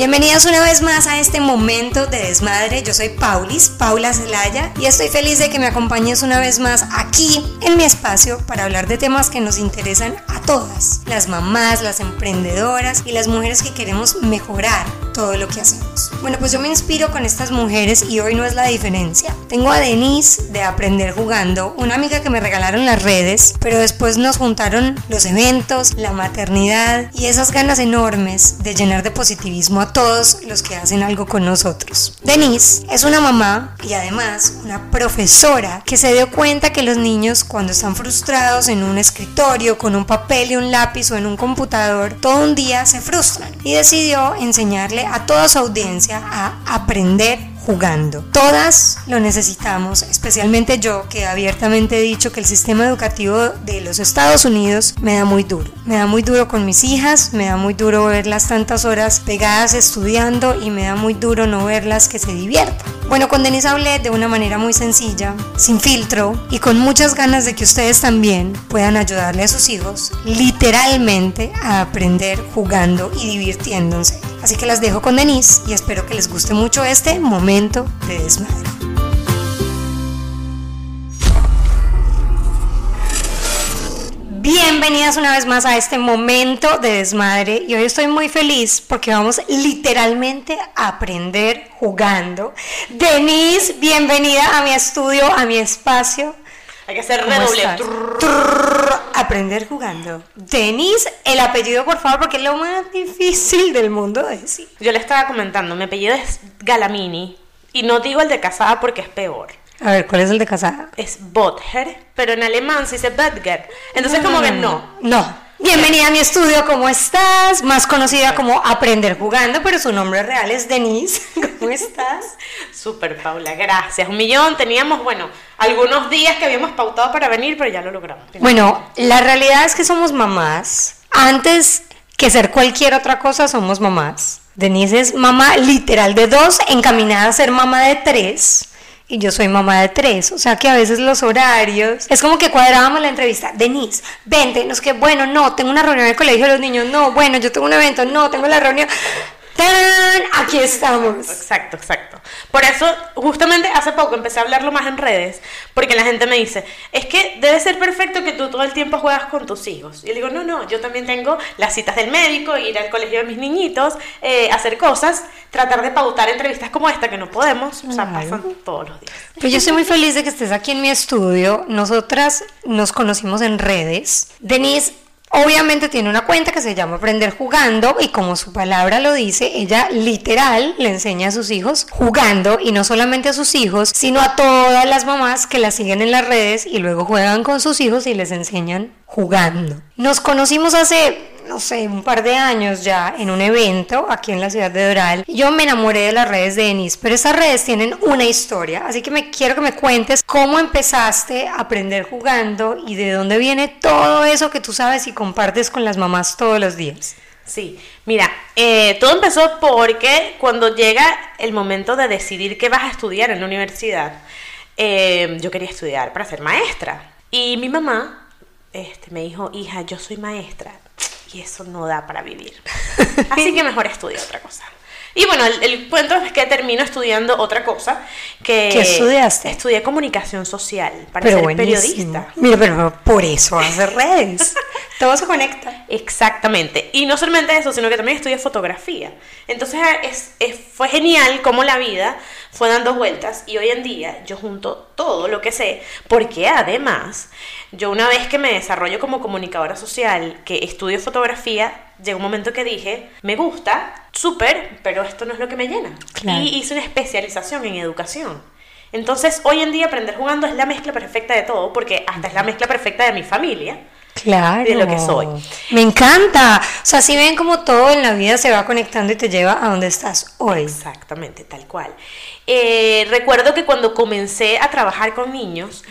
Bienvenidas una vez más a este momento de desmadre. Yo soy Paulis, Paula Zelaya, y estoy feliz de que me acompañes una vez más aquí en mi espacio para hablar de temas que nos interesan a todas, las mamás, las emprendedoras y las mujeres que queremos mejorar todo lo que hacemos. Bueno, pues yo me inspiro con estas mujeres y hoy no es la diferencia. Tengo a Denise de Aprender Jugando, una amiga que me regalaron las redes, pero después nos juntaron los eventos, la maternidad y esas ganas enormes de llenar de positivismo a todos los que hacen algo con nosotros. Denise es una mamá y además una profesora que se dio cuenta que los niños cuando están frustrados en un escritorio con un papel y un lápiz o en un computador, todo un día se frustran y decidió enseñarle a toda su audiencia a aprender jugando. Todas lo necesitamos, especialmente yo que abiertamente he dicho que el sistema educativo de los Estados Unidos me da muy duro. Me da muy duro con mis hijas, me da muy duro verlas tantas horas pegadas estudiando y me da muy duro no verlas que se diviertan. Bueno, con Denise hablé de una manera muy sencilla, sin filtro y con muchas ganas de que ustedes también puedan ayudarle a sus hijos literalmente a aprender jugando y divirtiéndose. Así que las dejo con Denise y espero que les guste mucho este momento de desmadre. Bienvenidas una vez más a este momento de desmadre y hoy estoy muy feliz porque vamos literalmente a aprender jugando. Denise, bienvenida a mi estudio, a mi espacio. Hay que hacer redoble. aprender jugando. Denise, el apellido por favor porque es lo más difícil del mundo de decir. Yo le estaba comentando, mi apellido es Galamini y no digo el de casada porque es peor. A ver, ¿cuál es el de casada? Es Bother, pero en alemán se dice Böttger. Entonces como que no. No. Bienvenida a mi estudio, ¿cómo estás? Más conocida como Aprender Jugando, pero su nombre real es Denise. ¿Cómo estás? Súper, Paula, gracias. Un millón. Teníamos, bueno, algunos días que habíamos pautado para venir, pero ya lo logramos. Bueno, la realidad es que somos mamás. Antes que ser cualquier otra cosa, somos mamás. Denise es mamá literal de dos, encaminada a ser mamá de tres y yo soy mamá de tres, o sea que a veces los horarios, es como que cuadrábamos la entrevista, Denise, vente, no es que, bueno, no, tengo una reunión en el colegio de los niños, no, bueno, yo tengo un evento, no, tengo la reunión, ¡Tan! Aquí estamos. Exacto, exacto. Por eso, justamente hace poco empecé a hablarlo más en redes, porque la gente me dice, es que debe ser perfecto que tú todo el tiempo juegas con tus hijos. Y le digo, no, no, yo también tengo las citas del médico, ir al colegio de mis niñitos, eh, hacer cosas, tratar de pautar entrevistas como esta, que no podemos, o sea, pasan todos los días. Pues yo estoy muy feliz de que estés aquí en mi estudio. Nosotras nos conocimos en redes. Denise Obviamente tiene una cuenta que se llama Aprender Jugando y como su palabra lo dice, ella literal le enseña a sus hijos jugando y no solamente a sus hijos, sino a todas las mamás que la siguen en las redes y luego juegan con sus hijos y les enseñan jugando. Nos conocimos hace no sé, un par de años ya en un evento aquí en la ciudad de Doral. Yo me enamoré de las redes de Denise, pero esas redes tienen una historia, así que me quiero que me cuentes cómo empezaste a aprender jugando y de dónde viene todo eso que tú sabes y compartes con las mamás todos los días. Sí, mira, eh, todo empezó porque cuando llega el momento de decidir qué vas a estudiar en la universidad, eh, yo quería estudiar para ser maestra. Y mi mamá este, me dijo, hija, yo soy maestra, y eso no da para vivir. Así que mejor estudia otra cosa. Y bueno, el, cuento es que termino estudiando otra cosa. Que ¿Qué estudiaste? Estudié comunicación social para ser periodista. Mira, pero por eso hace redes. Todo se conecta. Exactamente. Y no solamente eso, sino que también estudié fotografía. Entonces es, fue genial cómo la vida fue dando vueltas y hoy en día yo junto todo lo que sé, porque además yo una vez que me desarrollo como comunicadora social, que estudio fotografía, llegó un momento que dije, me gusta, súper, pero esto no es lo que me llena. Y hice una especialización en educación. Entonces, hoy en día aprender jugando es la mezcla perfecta de todo, porque hasta es la mezcla perfecta de mi familia. Claro. De lo que soy. Me encanta. O sea, si ven como todo en la vida se va conectando y te lleva a donde estás hoy. Exactamente, tal cual. Eh, recuerdo que cuando comencé a trabajar con niños,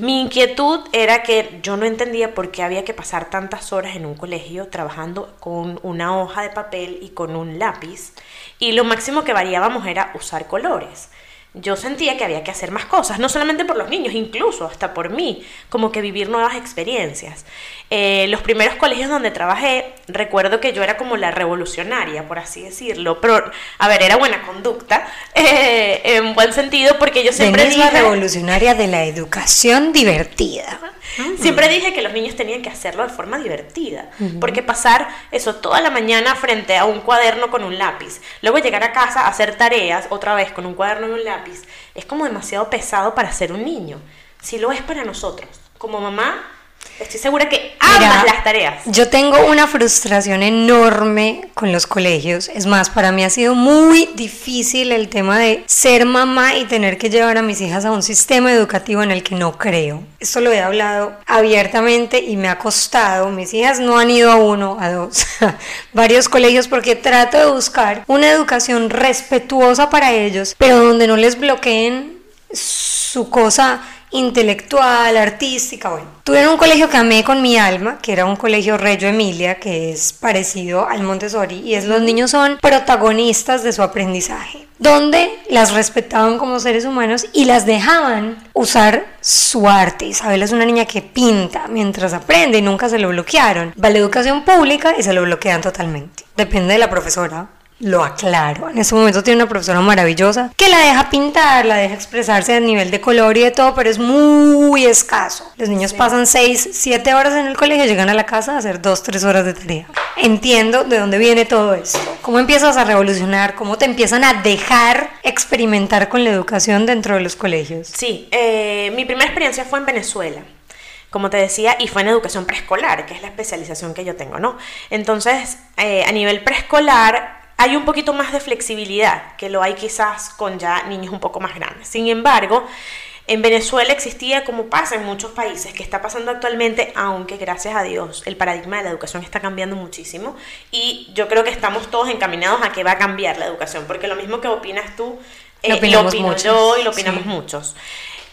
mi inquietud era que yo no entendía por qué había que pasar tantas horas en un colegio trabajando con una hoja de papel y con un lápiz, y lo máximo que variábamos era usar colores. Yo sentía que había que hacer más cosas, no solamente por los niños, incluso hasta por mí, como que vivir nuevas experiencias. Eh, los primeros colegios donde trabajé, recuerdo que yo era como la revolucionaria, por así decirlo, pero, a ver, era buena conducta, eh, en buen sentido, porque yo siempre Denise dije... la revolucionaria de la educación divertida. Siempre dije que los niños tenían que hacerlo de forma divertida, porque pasar eso toda la mañana frente a un cuaderno con un lápiz, luego llegar a casa a hacer tareas otra vez con un cuaderno y un lápiz, es como demasiado pesado para ser un niño. Si lo es para nosotros, como mamá, Estoy segura que amas Mira, las tareas. Yo tengo una frustración enorme con los colegios. Es más, para mí ha sido muy difícil el tema de ser mamá y tener que llevar a mis hijas a un sistema educativo en el que no creo. Esto lo he hablado abiertamente y me ha costado. Mis hijas no han ido a uno, a dos, varios colegios porque trato de buscar una educación respetuosa para ellos, pero donde no les bloqueen su cosa intelectual, artística, bueno. Tuve en un colegio que amé con mi alma, que era un colegio Reggio Emilia, que es parecido al Montessori, y es los niños son protagonistas de su aprendizaje, donde las respetaban como seres humanos y las dejaban usar su arte. Isabel es una niña que pinta mientras aprende y nunca se lo bloquearon. Va a la educación pública y se lo bloquean totalmente. Depende de la profesora, lo aclaro. En este momento tiene una profesora maravillosa que la deja pintar, la deja expresarse a nivel de color y de todo, pero es muy escaso. Los niños pasan 6, 7 horas en el colegio, llegan a la casa a hacer 2, 3 horas de tarea. Entiendo de dónde viene todo esto. ¿Cómo empiezas a revolucionar? ¿Cómo te empiezan a dejar experimentar con la educación dentro de los colegios? Sí, eh, mi primera experiencia fue en Venezuela como te decía, y fue en educación preescolar, que es la especialización que yo tengo, ¿no? Entonces, eh, a nivel preescolar, hay un poquito más de flexibilidad que lo hay quizás con ya niños un poco más grandes. Sin embargo, en Venezuela existía, como pasa en muchos países, que está pasando actualmente, aunque gracias a Dios el paradigma de la educación está cambiando muchísimo y yo creo que estamos todos encaminados a que va a cambiar la educación, porque lo mismo que opinas tú, eh, Lo lo, opinamos opino muchos, yo y lo opinamos sí. muchos.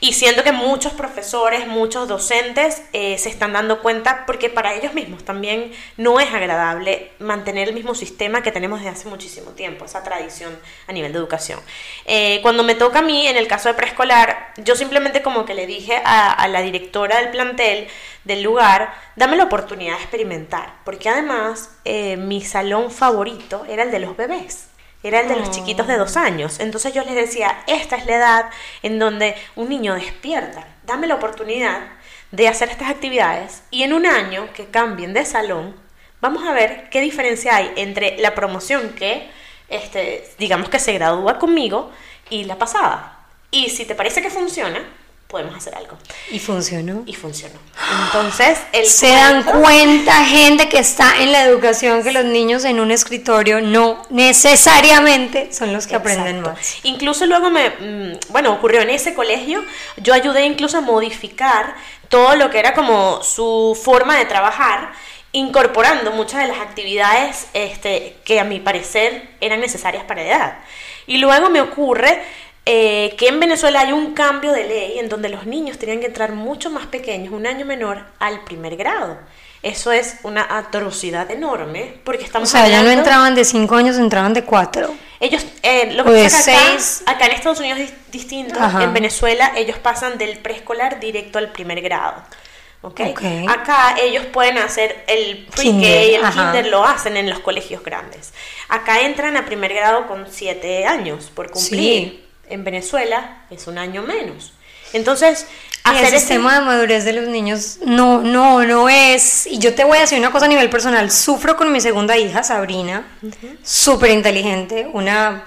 Y siento que muchos profesores, muchos docentes eh, se están dando cuenta porque para ellos mismos también no es agradable mantener el mismo sistema que tenemos desde hace muchísimo tiempo, esa tradición a nivel de educación. Eh, cuando me toca a mí, en el caso de preescolar, yo simplemente como que le dije a, la directora del plantel, del lugar, dame la oportunidad de experimentar, porque además eh, mi salón favorito era el de los bebés. Era el de los chiquitos de dos años. Entonces yo les decía, esta es la edad en donde un niño despierta. Dame la oportunidad de hacer estas actividades y en un año que cambien de salón, vamos a ver qué diferencia hay entre la promoción que, este, digamos que se gradúa conmigo y la pasada. Y si te parece que funciona, podemos hacer algo. Y funcionó. Y funcionó. Entonces, el Se dan cuenta, gente que está en la educación, que los niños en un escritorio no necesariamente son los que aprenden más. Incluso luego me, mm, bueno, ocurrió en ese colegio, yo ayudé incluso a modificar todo lo que era como su forma de trabajar, incorporando muchas de las actividades este, que a mi parecer eran necesarias para la edad. Y luego me ocurre eh, que en Venezuela hay un cambio de ley en donde los niños tenían que entrar mucho más pequeños, un año menor, al primer grado. Eso es una atrocidad enorme, porque O estamos sea, ya no entraban de 5 años, entraban de 4. ellos, eh, lo O que de pasa es que acá, seis. acá en Estados Unidos es distinto. Ajá. En Venezuela ellos pasan del preescolar directo al primer grado. ¿ok? Ok. Acá ellos pueden hacer el pre-K, Kinder, el ajá. kinder lo hacen en los colegios grandes. Acá entran a primer grado con 7 años por cumplir. Sí. En Venezuela es un año menos. Entonces, el hacer ese- sistema de madurez de los niños no, no, no es. Y yo te voy a decir una cosa a nivel personal. Sufro con mi segunda hija, Sabrina, súper inteligente, una.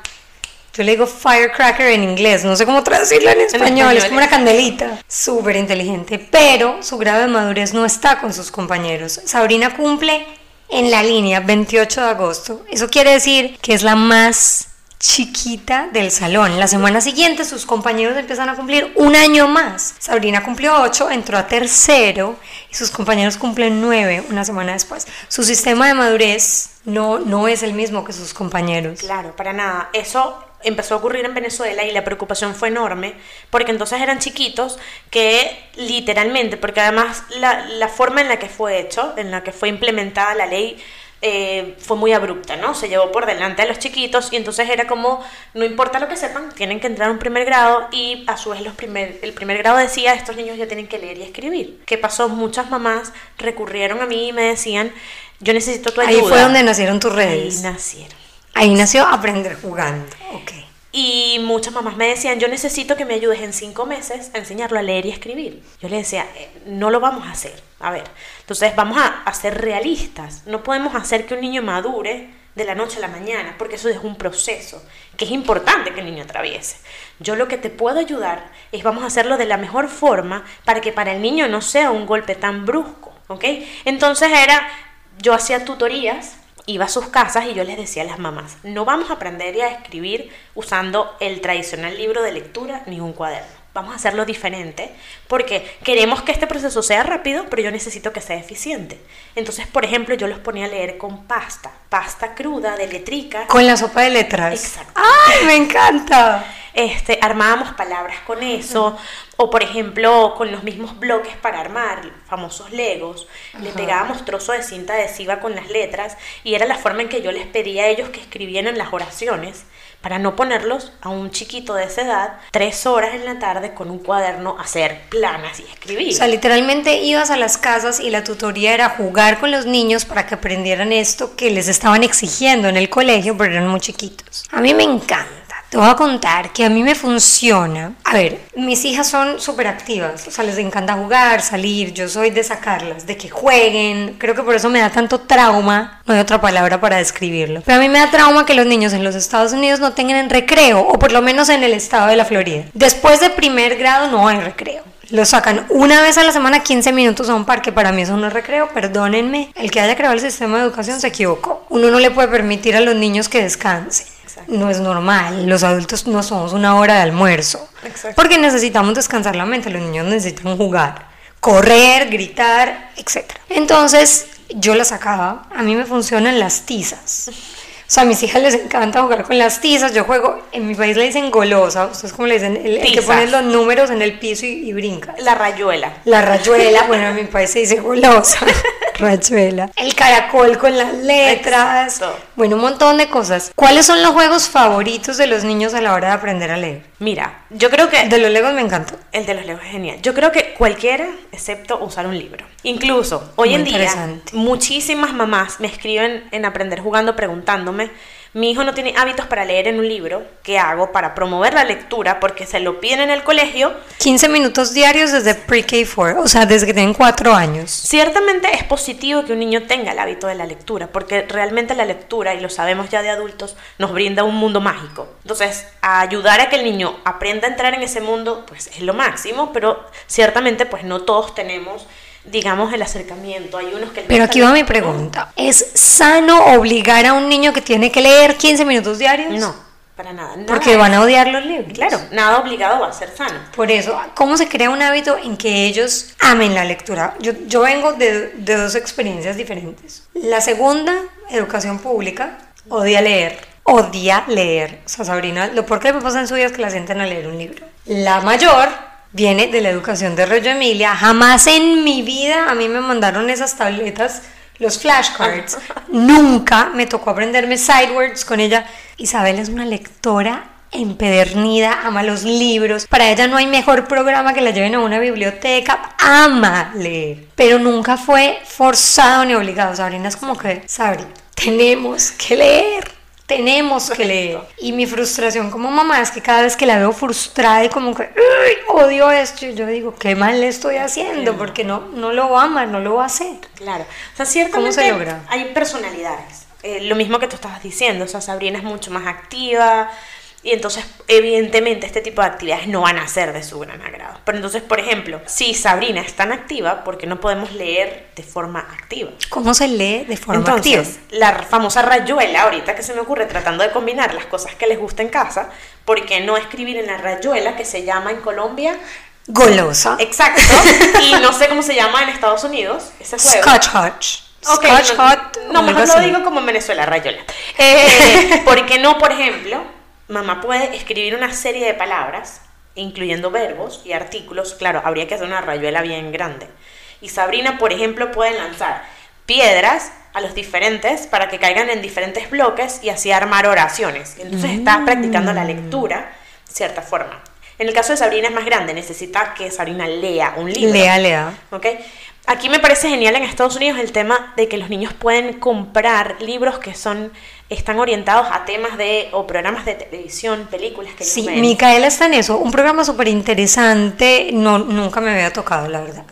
Yo le digo firecracker en inglés, no sé cómo traducirlo en español, español. es como una candelita. Súper inteligente, pero su grado de madurez no está con sus compañeros. Sabrina cumple en la línea 28 de agosto. Eso quiere decir que es la más chiquita del salón. La semana siguiente sus compañeros empiezan a cumplir un año más. Sabrina cumplió 8, entró a tercero y sus compañeros cumplen 9 una semana después. Su sistema de madurez no, no es el mismo que sus compañeros. Claro, para nada. Eso empezó a ocurrir en Venezuela y la preocupación fue enorme, porque entonces eran chiquitos que literalmente, porque además la, la forma en la que fue hecho, en la que fue implementada la ley, eh, fue muy abrupta, ¿no? Se llevó por delante a los chiquitos y entonces era como, no importa lo que sepan, tienen que entrar a un primer grado y a su vez los primer, el primer grado decía, estos niños ya tienen que leer y escribir. ¿Qué pasó? Muchas mamás recurrieron a mí y me decían, yo necesito tu ayuda. Ahí fue donde nacieron tus redes. Ahí nacieron. Ahí nació aprender jugando. Ok. Y muchas mamás me decían, yo necesito que me ayudes en cinco meses a enseñarlo a leer y escribir. Yo le decía, eh, no lo vamos a hacer. A ver, entonces vamos a, ser realistas. No podemos hacer que un niño madure de la noche a la mañana, porque eso es un proceso que es importante que el niño atraviese. Yo lo que te puedo ayudar es vamos a hacerlo de la mejor forma para que para el niño no sea un golpe tan brusco, ¿ok? Entonces era, yo hacía tutorías iba a sus casas y yo les decía a las mamás, no vamos a aprender a escribir usando el tradicional libro de lectura ni un cuaderno. Vamos a hacerlo diferente porque queremos que este proceso sea rápido, pero yo necesito que sea eficiente. Entonces, por ejemplo, yo los ponía a leer con pasta, pasta cruda de letrica. Con la sopa de letras. Exacto. ¡Ay, me encanta! Este, armábamos palabras con eso, o por ejemplo, con los mismos bloques para armar, famosos legos, le pegábamos trozo de cinta adhesiva con las letras y era la forma en que yo les pedía a ellos que escribieran las oraciones para no ponerlos a un chiquito de esa edad tres horas en la tarde con un cuaderno a hacer planas y escribir. O sea, literalmente ibas a las casas y la tutoría era jugar con los niños para que aprendieran esto que les estaban exigiendo en el colegio, pero eran muy chiquitos. A mí me encanta. Te voy a contar que a mí me funciona. A ver, mis hijas son súper activas, o sea, les encanta jugar, salir, yo soy de sacarlas, de que jueguen. Creo que por eso me da tanto trauma, no hay otra palabra para describirlo. Pero a mí me da trauma que los niños en los Estados Unidos no tengan recreo, o por lo menos en el estado de la Florida. Después de primer grado no hay recreo. Los sacan una vez a la semana 15 minutos a un parque. Para mí eso no es recreo, perdónenme. El que haya creado el sistema de educación se equivocó. Uno no le puede permitir a los niños que descansen. No es normal. Los adultos no somos una hora de almuerzo. Exacto. Porque necesitamos descansar la mente. Los niños necesitan jugar, correr, gritar, etc. Entonces yo la sacaba. A mí me funcionan las tizas. O sea, a mis hijas les encanta jugar con las tizas. Yo juego, en mi país le dicen golosa. Ustedes como le dicen, el, el que pones los números en el piso y, y brinca. La rayuela. La rayuela, bueno, en mi país se dice golosa. rayuela. El caracol con las letras. Exacto. Bueno, un montón de cosas. ¿Cuáles son los juegos favoritos de los niños a la hora de aprender a leer? Mira, yo creo que De los legos me encantó. El de los legos es genial. Yo creo que cualquiera, excepto usar un libro. Incluso, hoy Muy en día, muchísimas mamás me escriben en Aprender Jugando preguntándome, mi hijo no tiene hábitos para leer en un libro, ¿qué hago para promover la lectura? Porque se lo piden en el colegio. 15 minutos diarios desde pre-K4, o sea, desde que tienen 4 años. Ciertamente es positivo que un niño tenga el hábito de la lectura, porque realmente la lectura, y lo sabemos ya de adultos, nos brinda un mundo mágico. Entonces, ayudar a que el niño aprenda a entrar en ese mundo, pues es lo máximo, pero ciertamente pues no todos tenemos, digamos, el acercamiento. Hay unos que... Pero aquí va mi pregunta. ¿Es sano obligar a un niño que tiene que leer 15 minutos diarios? No, para nada. nada Porque van a odiar los libros. Claro, nada obligado va a ser sano. Por eso, ¿cómo se crea un hábito en que ellos amen la lectura? Yo, yo vengo de, de dos experiencias diferentes. La segunda, educación pública, odia leer. Odia leer. O sea, Sabrina, lo peor que le pasa en su vida es que la sienten a leer un libro. La mayor viene de la educación de Rollo Emilia. Jamás en mi vida a mí me mandaron esas tabletas, los flashcards. Nunca me tocó aprenderme sidewords con ella. Isabel es una lectora empedernida, ama los libros. Para ella no hay mejor programa que la lleven a una biblioteca. Ama leer. Pero nunca fue forzado ni obligado. Sabrina es como que, Sabri, tenemos que leer. Tenemos que leer. Y mi frustración como mamá es que cada vez que la veo frustrada y como que "Uy, odio esto, yo digo, qué mal le estoy haciendo porque no, no lo ama, no lo va a hacer. Claro. O sea, ciertamente se logra? hay personalidades. Eh, lo mismo que tú estabas diciendo, o sea, Sabrina es mucho más activa y entonces evidentemente este tipo de actividades no van a ser de su gran agrado. Pero entonces, por ejemplo, si Sabrina es tan activa, ¿por qué no podemos leer de forma activa? ¿Cómo se lee de forma Entonces, activa? la famosa rayuela, ahorita que se me ocurre tratando de combinar las cosas que les gusta en casa, ¿por qué no escribir en la rayuela que se llama en Colombia? Golosa. Exacto. y no sé cómo se llama en Estados Unidos ese juego. Scotch Hotch. Ok, Scotch no, Hot. No, mejor lo digo como en Venezuela, rayola. Eh, ¿Por qué no, por ejemplo, mamá puede escribir una serie de palabras, incluyendo verbos y artículos? Claro, habría que hacer una rayuela bien grande. Y Sabrina, por ejemplo, puede lanzar piedras a los diferentes para que caigan en diferentes bloques y así armar oraciones. Entonces está practicando la lectura de cierta forma. En el caso de Sabrina es más grande, necesita que Sabrina lea un libro. Lea, lea. ¿ok? Aquí me parece genial en Estados Unidos el tema de que los niños pueden comprar libros que son están orientados a temas de o programas de televisión, películas que Sí, ven. Micaela está en eso. Un programa súper interesante. No, nunca me había tocado, la verdad.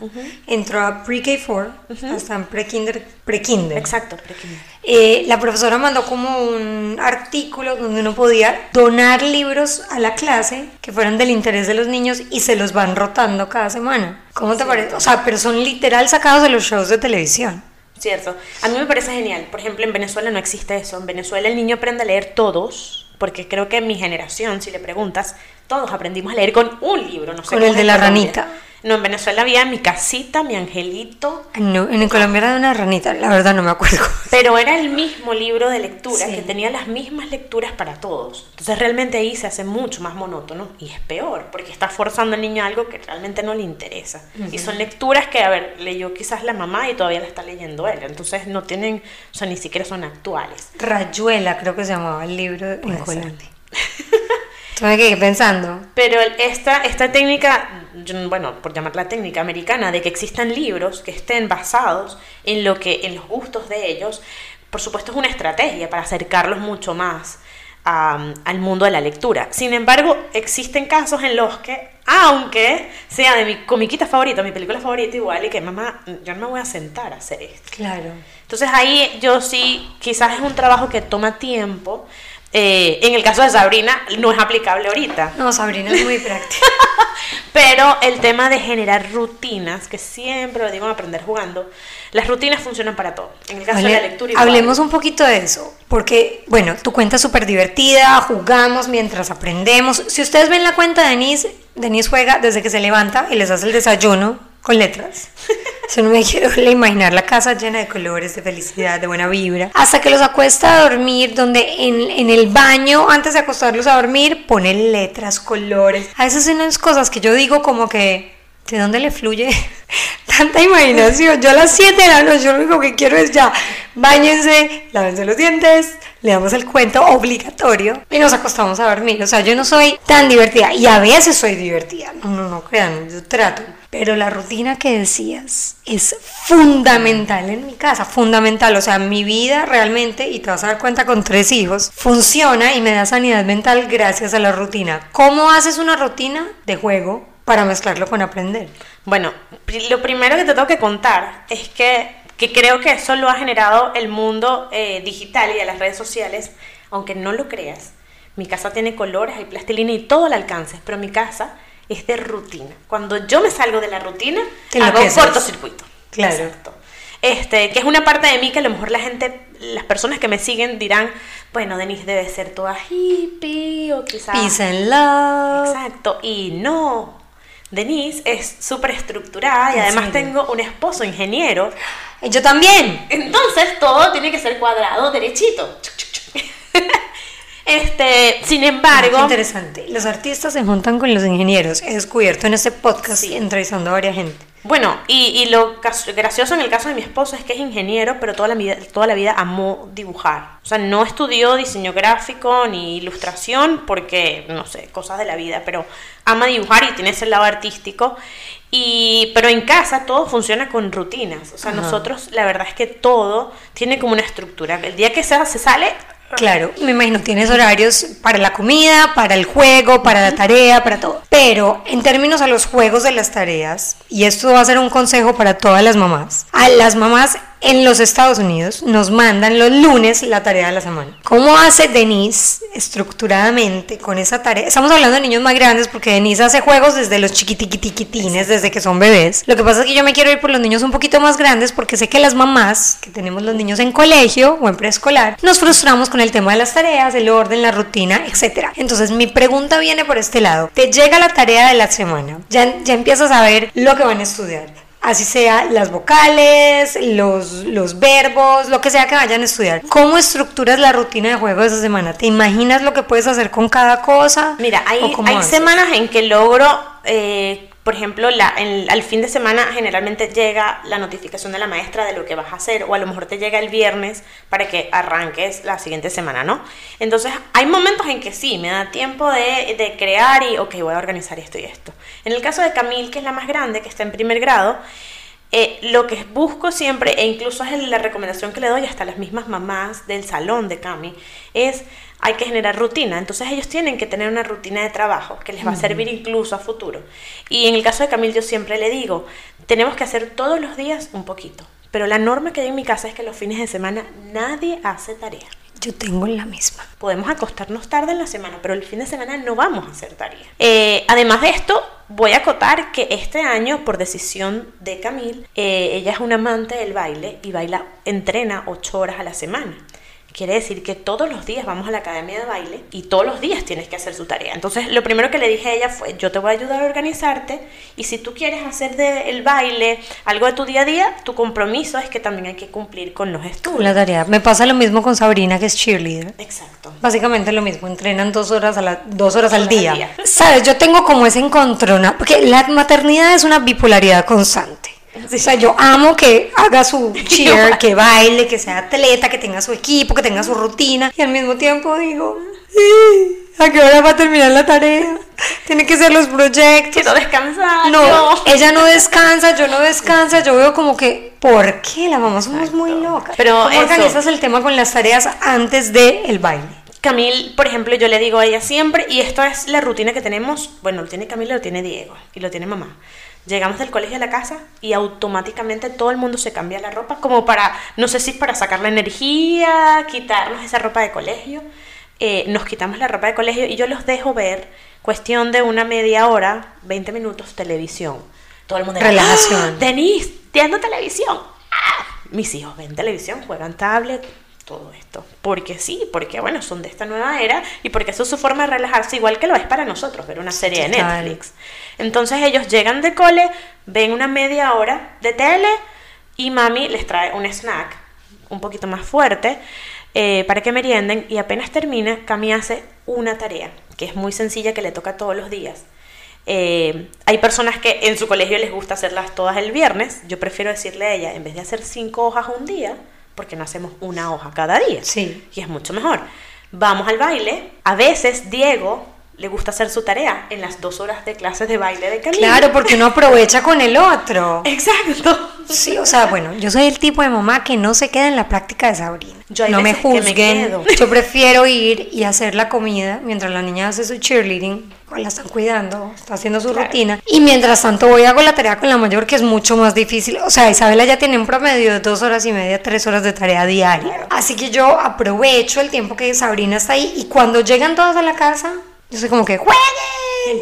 Entró a pre-K4, hasta en pre-kinder. Pre-kinder. Exacto, pequeño. Eh, la profesora mandó como un artículo donde uno podía donar libros a la clase que fueran del interés de los niños y se los van rotando cada semana. ¿Cómo te parece? O sea, pero son literal sacados de los shows de televisión. Cierto. A mí me parece genial. Por ejemplo, en Venezuela no existe eso. En Venezuela el niño aprende a leer todos, porque creo que en mi generación, si le preguntas, todos aprendimos a leer con un libro. No sé Con el de la ranita. No, en Venezuela había mi casita, mi angelito, No, en Colombia era de una ranita, la verdad no me acuerdo. pero era el mismo libro de lectura Sí. que tenía las mismas lecturas para todos. Entonces realmente ahí se hace mucho más monótono y es peor, porque está forzando al niño a algo que realmente no le interesa. Y son lecturas que, a ver, leyó quizás la mamá y todavía la está leyendo él. Entonces no tienen, o sea, ni siquiera son actuales. Rayuela creo que se llamaba el libro en Colombia. Entonces me quedé pensando. Pero esta, esta técnica, bueno, por llamarla técnica americana, de que existan libros que estén basados en lo que, en los gustos de ellos, por supuesto es una estrategia para acercarlos mucho más a- al mundo de la lectura. Sin embargo, existen casos en los que, aunque sea de mi comiquita favorita, mi película favorita igual, y que mamá, yo no me voy a sentar a hacer esto. Claro. Entonces ahí yo sí, quizás es un trabajo que toma tiempo. Eh, en el caso de Sabrina, no es aplicable ahorita. No, Sabrina es muy práctica. Pero el tema de generar rutinas, que siempre lo digo en aprender jugando, las rutinas funcionan para todo. En el caso de la lectura igual. hablemos un poquito de eso, porque, bueno, tu cuenta es súper divertida, jugamos mientras aprendemos. Si ustedes ven la cuenta de Denise, Denise juega desde que se levanta y les hace el desayuno con letras. Eso no me quiero imaginar la casa llena de colores, de felicidad, de buena vibra. Hasta que los acuesta a dormir, donde en, en el baño, antes de acostarlos a dormir, pone letras, colores. A veces son unas cosas que yo digo como que, ¿de dónde le fluye tanta imaginación? Yo a las 7 de la noche lo único que quiero es ya, bañense, lávense los dientes, le damos el cuento obligatorio y nos acostamos a dormir. O sea, yo no soy tan divertida y a veces soy divertida. No, no, no crean, yo trato. Pero la rutina que decías es fundamental en mi casa, fundamental. O sea, mi vida realmente, y te vas a dar cuenta con tres hijos, funciona y me da sanidad mental gracias a la rutina. ¿Cómo haces una rutina de juego para mezclarlo con aprender? Bueno, lo primero que te tengo que contar es que, que creo que eso lo ha generado el mundo eh, digital y de las redes sociales, aunque no lo creas. Mi casa tiene colores, hay plastilina y todo al alcance, pero mi casa es de rutina. Cuando yo me salgo de la rutina, hago enloqueces. cortocircuito. Claro. Exacto. Este, que es una parte de mí que a lo mejor la gente, las personas que me siguen dirán, bueno, Denise debe ser toda hippie o quizás... Peace and love. Exacto, y no. Denise es súper estructurada y ¿En además tengo un esposo ingeniero. Y Yo también. Entonces todo tiene que ser cuadrado, derechito. Chuc, chuc, chuc. Este, sin Qué embargo, interesante. Los artistas se juntan con los ingenieros. He descubierto en este podcast Sí. entrevistando a varias gente. bueno, y, y lo gracioso en el caso de mi esposo es que es ingeniero, pero toda la vida, toda la vida amó dibujar. O sea, no estudió diseño gráfico ni ilustración porque, no sé, cosas de la vida, pero ama dibujar y tiene ese lado artístico. Y, pero en casa todo funciona con rutinas. O sea, Ajá. nosotros la verdad es que todo tiene como una estructura. El día que se, se sale, Claro, me imagino, tienes horarios para la comida, para el juego, para la tarea, para todo. Pero en términos a los juegos de las tareas, y esto va a ser un consejo para todas las mamás, a las mamás en los Estados Unidos nos mandan los lunes la tarea de la semana. ¿Cómo hace Denise estructuradamente con esa tarea? Estamos hablando de niños más grandes porque Denise hace juegos desde los chiquitiquitiquitines, desde que son bebés. Lo que pasa es que yo me quiero ir por los niños un poquito más grandes porque sé que las mamás que tenemos los niños en colegio o en preescolar nos frustramos con el tema de las tareas, el orden, la rutina, etc. Entonces mi pregunta viene por este lado. Te llega la tarea de la semana, ya, ya empiezas a ver lo que van a estudiar así sea las vocales, los, los verbos, lo que sea que vayan a estudiar. ¿Cómo estructuras la rutina de juego de esa semana? ¿Te imaginas lo que puedes hacer con cada cosa? Mira, hay, ¿O cómo hay semanas en que logro eh, Por ejemplo, la, al fin de semana generalmente llega la notificación de la maestra de lo que vas a hacer o a lo mejor te llega el viernes para que arranques la siguiente semana, ¿no? Entonces hay momentos en que sí, me da tiempo de, de crear y, ok, voy a organizar esto y esto. En el caso de Camille, que es la más grande, que está en primer grado, eh, lo que busco siempre, e incluso es la recomendación que le doy hasta las mismas mamás del salón de Cami, es hay que generar rutina. Entonces ellos tienen que tener una rutina de trabajo que les va a servir incluso a futuro. Y en el caso de Camil yo siempre le digo, tenemos que hacer todos los días un poquito. Pero la norma que hay en mi casa es que los fines de semana nadie hace tarea. Yo tengo la misma. Podemos acostarnos tarde en la semana, pero el fin de semana no vamos a hacer tarea. Eh, además de esto, voy a acotar que este año, por decisión de Camille, eh, ella es una amante del baile y baila, entrena ocho horas a la semana. Quiere decir que todos los días vamos a la academia de baile y todos los días tienes que hacer su tarea. Entonces, lo primero que le dije a ella fue, yo te voy a ayudar a organizarte y si tú quieres hacer del baile algo de tu día a día, tu compromiso es que también hay que cumplir con los estudios. La tarea. Me pasa lo mismo con Sabrina, que es cheerleader. Exacto. Básicamente lo mismo, entrenan dos horas, a la, dos horas, al, día. Sabes, yo tengo como ese encontrona, porque la maternidad es una bipolaridad constante. O sea, yo amo que haga su cheer, que baile, que sea atleta, que tenga su equipo, que tenga su rutina. Y al mismo tiempo digo, ¿a qué hora va a terminar la tarea? Tiene que hacer los proyectos. Quiero descansar. No, ella no descansa, yo no descansa. Yo veo como que, ¿por qué? La mamá somos muy locas. Pero ¿Cómo organizas el tema con las tareas antes del el baile? Camil, por ejemplo, yo le digo a ella siempre, y esto es la rutina que tenemos, bueno, lo tiene Camila, lo tiene Diego, y lo tiene mamá. Llegamos del colegio a la casa y automáticamente todo el mundo se cambia la ropa, como para, no sé si para sacar la energía, quitarnos esa ropa de colegio. Eh, nos quitamos la ropa de colegio y yo los dejo ver, cuestión de una media hora, 20 minutos, televisión. Todo el mundo Relajación. ¡Ah! Denise, viendo televisión. ¡Ah! Mis hijos ven televisión, juegan tablet, todo esto. Porque sí, porque bueno, son de esta nueva era y porque eso es su forma de relajarse, igual que lo es para nosotros, ver una serie de Netflix. Entonces ellos llegan de cole, ven una media hora de tele y mami les trae un snack un poquito más fuerte eh, para que merienden y apenas termina, Cami hace una tarea que es muy sencilla que le toca todos los días. Eh, hay personas que en su colegio les gusta hacerlas todas el viernes. Yo prefiero decirle a ella, en vez de hacer cinco hojas un día, porque no hacemos una hoja cada día. Sí. Y es mucho mejor. Vamos al baile. A veces Diego le gusta hacer su tarea en las dos horas de clases de baile de Camila. Claro, porque uno aprovecha con el otro. Exacto. Sí, o sea, bueno, yo soy el tipo de mamá que no se queda en la práctica de Sabrina. Yo no me juzguen. yo prefiero ir y hacer la comida mientras la niña hace su cheerleading, la están cuidando, está haciendo su rutina. Y mientras tanto voy a hago la tarea con la mayor, que es mucho más difícil. O sea, Isabela ya tiene un promedio de dos horas y media, tres horas de tarea diaria. Así que yo aprovecho el tiempo que Sabrina está ahí y cuando llegan todos a la casa, yo soy como que ¡jueguen!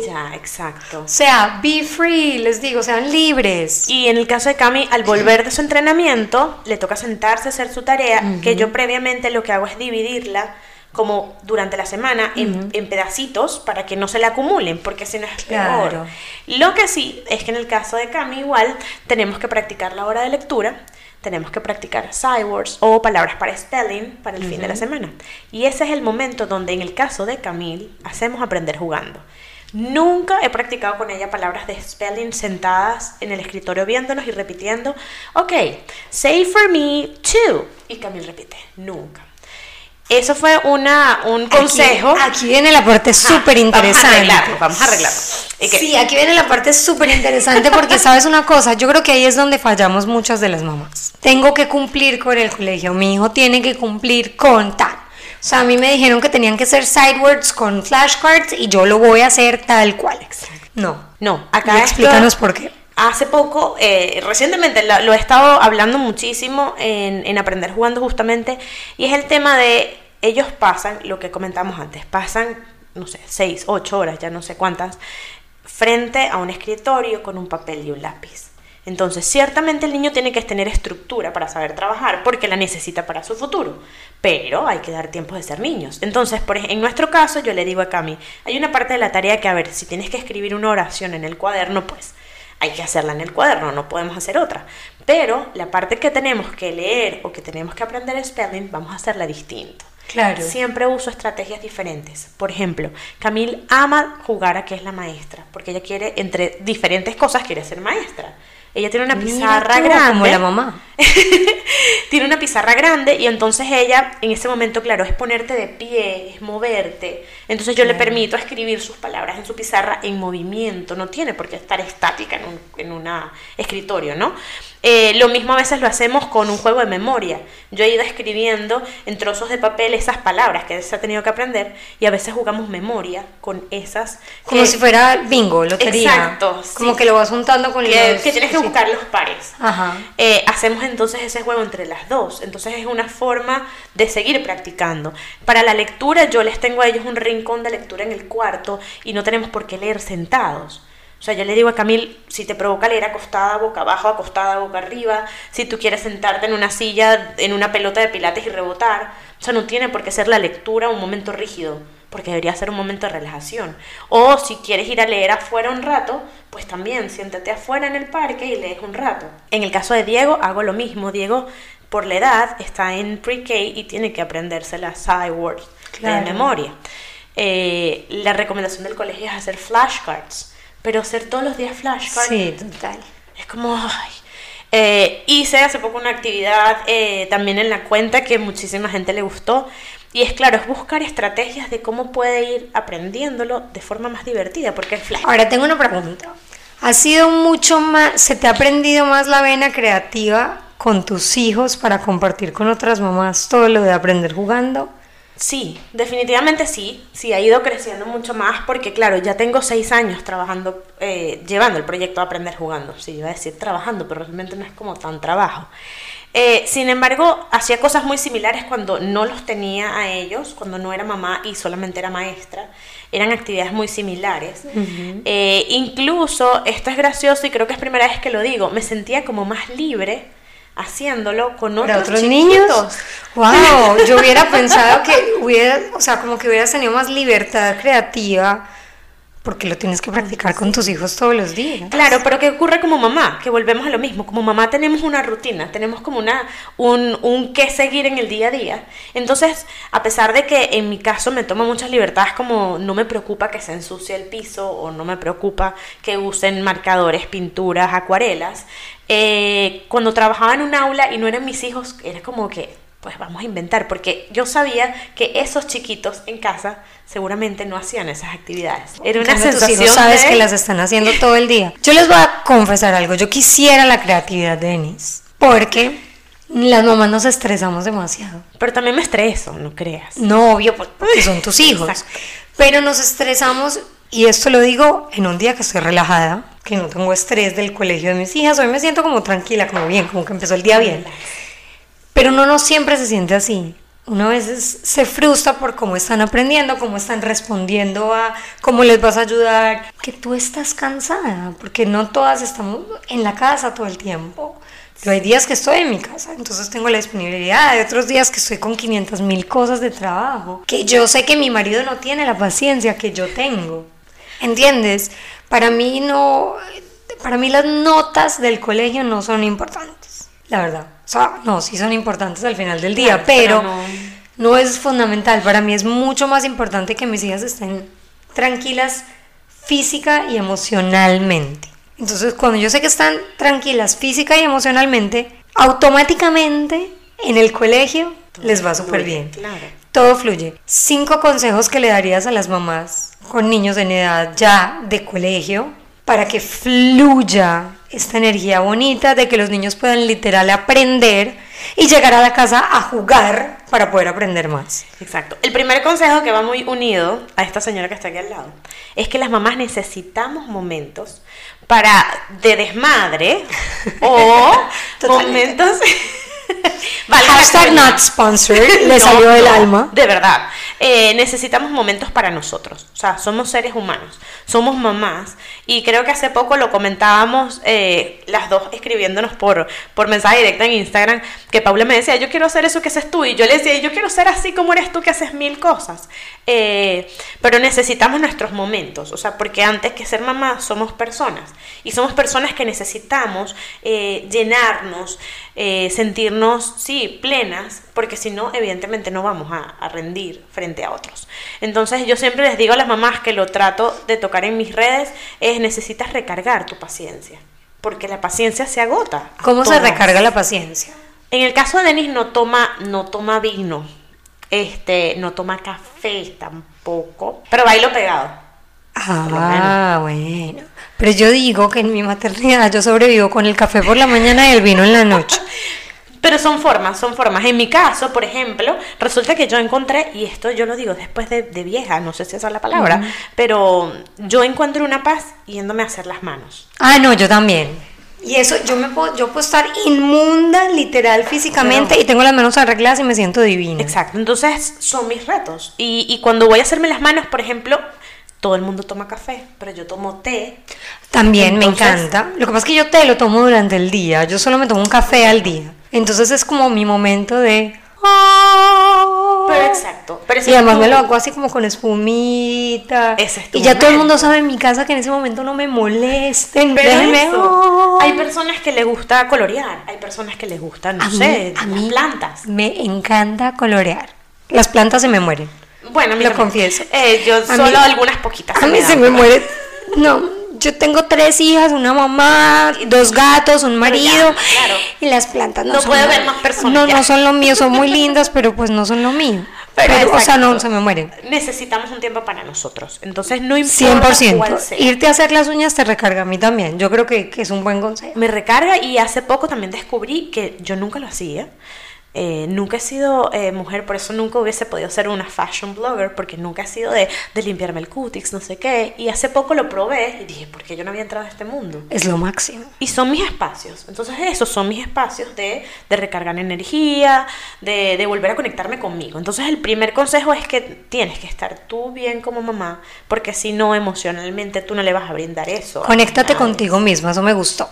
Ya, exacto. O sea, be free, les digo, sean libres. Y en el caso de Cami, al volver de su entrenamiento, le toca sentarse a hacer su tarea, que yo previamente lo que hago es dividirla como durante la semana en, pedacitos para que no se le acumulen, porque si no es peor. Lo que sí es que en el caso de Cami igual tenemos que practicar la hora de lectura tenemos que practicar sidewords o palabras para spelling para el fin de la semana. Y ese es el momento donde en el caso de Camille hacemos aprender jugando. Nunca he practicado con ella palabras de spelling sentadas en el escritorio viéndonos y repitiendo, ok, say for me too. Y Camille repite, nunca. Eso fue una, un consejo. Aquí, viene la parte súper interesante. Vamos a arreglarlo, Sí, aquí viene la parte súper interesante porque sabes una cosa, yo creo que ahí es donde fallamos muchas de las mamás. Tengo que cumplir con el colegio, mi hijo tiene que cumplir con tal. O sea, a mí me dijeron que tenían que ser sidewords con flashcards y yo lo voy a hacer tal cual. No. No, acá. explícanos por qué. Hace poco, eh, recientemente lo, he estado hablando muchísimo en, en Aprender Jugando justamente, y es el tema de ellos pasan, lo que comentamos antes, pasan, no sé, seis, ocho horas, ya no sé cuántas, frente a un escritorio con un papel y un lápiz. Entonces, ciertamente el niño tiene que tener estructura para saber trabajar porque la necesita para su futuro, pero hay que dar tiempo de ser niños. Entonces, en nuestro caso, yo le digo a Cami, hay una parte de la tarea que, a ver, si tienes que escribir una oración en el cuaderno, pues hay que hacerla en el cuaderno, no podemos hacer otra. Pero la parte que tenemos que leer o que tenemos que aprender spelling, vamos a hacerla distinto. Claro. Siempre uso estrategias diferentes. Por ejemplo, Camille ama jugar a que es la maestra, porque ella quiere, entre diferentes cosas, quiere ser maestra. Ella tiene una pizarra tú, grande. Como la mamá. tiene una pizarra grande y entonces ella, en ese momento, claro, es ponerte de pie, es moverte. Entonces yo le permito escribir sus palabras en su pizarra en movimiento. No tiene por qué estar estática en un en una escritorio, ¿no? Eh, lo mismo a veces lo hacemos con un juego de memoria. Yo he ido escribiendo en trozos de papel esas palabras que se ha tenido que aprender y a veces jugamos memoria con esas. Como que- si fuera bingo, lotería. Exacto, sí. Como que lo vas juntando con que, los... que tienes que sí. buscar los pares. Ajá. Eh, hacemos entonces ese juego entre las dos. Entonces es una forma de seguir practicando. Para la lectura yo les tengo a ellos un rincón de lectura en el cuarto y no tenemos por qué leer sentados. O sea, yo le digo a Camil, si te provoca leer acostada, boca abajo, acostada, boca arriba, si tú quieres sentarte en una silla, en una pelota de pilates y rebotar, o sea, no tiene por qué ser la lectura un momento rígido, porque debería ser un momento de relajación. O si quieres ir a leer afuera un rato, pues también siéntate afuera en el parque y lees un rato. En el caso de Diego, hago lo mismo. Diego, por la edad, está en pre-K y tiene que aprenderse las side words Claro. de memoria. Eh, la recomendación del colegio es hacer flashcards, pero hacer todos los días flashcards Sí, total. es como, ay. Eh, hice hace poco una actividad eh, también en la cuenta que muchísima gente le gustó. Y es claro, es buscar estrategias de cómo puede ir aprendiéndolo de forma más divertida, porque el flash. Ahora tengo una pregunta. ¿Ha sido mucho más, se te ha aprendido más la vena creativa con tus hijos para compartir con otras mamás todo lo de aprender jugando? Sí, definitivamente sí. Sí, ha ido creciendo mucho más porque, claro, ya tengo seis años trabajando, eh, llevando el proyecto Aprender Jugando. Sí, iba a decir trabajando, pero realmente no es como tan trabajo. Eh, sin embargo, hacía cosas muy similares cuando no los tenía a ellos, cuando no era mamá y solamente era maestra. Eran actividades muy similares. Eh, incluso, esto es gracioso y creo que es primera vez que lo digo, me sentía como más libre haciéndolo con ¿Para otros, otros niños? ¡Wow! Yo hubiera pensado que hubiera, o sea, como que hubieras tenido más libertad creativa porque lo tienes que practicar con tus hijos todos los días. Claro, pero ¿qué ocurre como mamá? Que volvemos a lo mismo. Como mamá tenemos una rutina, tenemos como una, un, un qué seguir en el día a día. Entonces, a pesar de que en mi caso me tomo muchas libertades, como no me preocupa que se ensucie el piso o no me preocupa que usen marcadores, pinturas, acuarelas, eh, cuando trabajaba en un aula y no eran mis hijos, era como que pues vamos a inventar, porque yo sabía que esos chiquitos en casa seguramente no hacían esas actividades. Era una tus sensación hijos sabes de- que las están haciendo todo el día. Yo les voy a confesar algo. Yo quisiera la creatividad de Denis porque las mamás nos estresamos demasiado. Pero también me estreso, no creas. No, obvio, porque son tus hijos. Exacto. Pero nos estresamos, y esto lo digo en un día que estoy relajada, que no tengo estrés del colegio de mis hijas. Hoy me siento como tranquila, como bien, como que empezó el día bien. Pero uno no siempre se siente así. Uno a veces se frustra por cómo están aprendiendo, cómo están respondiendo a cómo les vas a ayudar. Que tú estás cansada, porque no todas estamos en la casa todo el tiempo. Yo hay días que estoy en mi casa, entonces tengo la disponibilidad. Hay otros días que estoy con 500 mil cosas de trabajo, que yo sé que mi marido no tiene la paciencia que yo tengo. ¿Entiendes? Para mí no, para mí las notas del colegio no son importantes, la verdad. O sea, no, sí son importantes al final del día, Claro, pero, pero no... no- es fundamental. Para mí es mucho más importante que mis hijas estén tranquilas física y emocionalmente. Entonces, cuando yo sé que están tranquilas física y emocionalmente, automáticamente en el colegio les va súper bien. Claro. Todo fluye. Cinco consejos que le darías a las mamás con niños en edad ya de colegio para que fluya esta energía bonita de que los niños puedan literal aprender y llegar a la casa a jugar para poder aprender más. Exacto. El primer consejo que va muy unido a esta señora que está aquí al lado es que las mamás necesitamos momentos para de desmadre o Totalmente. momentos La Hashtag not sponsored, le No, salió del no, alma. De verdad. Eh, necesitamos momentos para nosotros. O sea, somos seres humanos. Somos mamás. Y creo que hace poco lo comentábamos eh, las dos escribiéndonos por, por mensaje directo en Instagram. Que Paula me decía, yo quiero hacer eso que haces tú. Y yo le decía, yo quiero ser así como eres tú que haces mil cosas. Eh, pero necesitamos nuestros momentos, o sea, porque antes que ser mamá somos personas y somos personas que necesitamos eh, llenarnos, eh, sentirnos, sí, plenas, porque si no, evidentemente no vamos a, a rendir frente a otros. Entonces yo siempre les digo a las mamás que lo trato de tocar en mis redes, es necesitas recargar tu paciencia, porque la paciencia se agota. ¿Cómo se recarga la paciencia? En el caso de Denis no toma, no toma vino, este, no toma café tampoco, pero bailo pegado. Ah, bueno. Pero yo digo que en mi maternidad yo sobrevivo con el café por la mañana y el vino en la noche. Pero son formas, son formas. En mi caso, por ejemplo, resulta que yo encontré, y esto yo lo digo después de, de vieja, no sé si esa es la palabra, pero yo encuentro una paz yéndome a hacer las manos. Ah, no, yo también. Y eso, yo me puedo, yo puedo estar inmunda, literal, físicamente, Pero- y tengo las manos arregladas y me siento divina. Exacto, entonces son mis retos. Y, y cuando voy a hacerme las manos, por ejemplo, todo el mundo toma café, pero yo tomo té. También me Entonces- encanta. Lo que pasa es que yo té lo tomo durante el día. Yo solo me tomo un café al día. Entonces es como mi momento de. Pero exacto. Pero y además es me lo hago así como con espumita. Ese es tu y ya todo el mundo momento. sabe en mi casa que en ese momento no me molesten. Pero déjenme- eso, Ay. hay personas que les gusta colorear, hay personas que les gusta, no a mí, sé, a las mí plantas. me encanta colorear. Las plantas se me mueren. Bueno, a mí Lo confieso. Eh, yo solo mí- algunas poquitas. A mí se me pero- muere. No, yo tengo tres hijas, una mamá, dos gatos, un marido. claro. Y las plantas no, No son puede haber más personas, No, ya. no son lo mío, son muy lindas, pero pues no son lo mío. Pero Pero, o sea, no, se me mueren. Necesitamos un tiempo para nosotros. Entonces no importa 100%. cuál sea. Irte a hacer las uñas te recarga a mí también. Yo creo que, que es un buen consejo. Me recarga y hace poco también descubrí que yo nunca lo hacía. Eh, nunca he sido eh, mujer, por eso nunca hubiese podido ser una fashion blogger, porque nunca he sido de, de limpiarme el cutis, no sé qué. Y hace poco lo probé y dije, ¿por qué yo no había entrado a este mundo? Es lo máximo. Y son mis espacios. Entonces esos son mis espacios de, de recargar energía, de, de volver a conectarme conmigo. Entonces el primer consejo es que tienes que estar tú bien como mamá, porque si no emocionalmente tú no le vas a brindar eso. Conéctate contigo mismo, eso me gustó.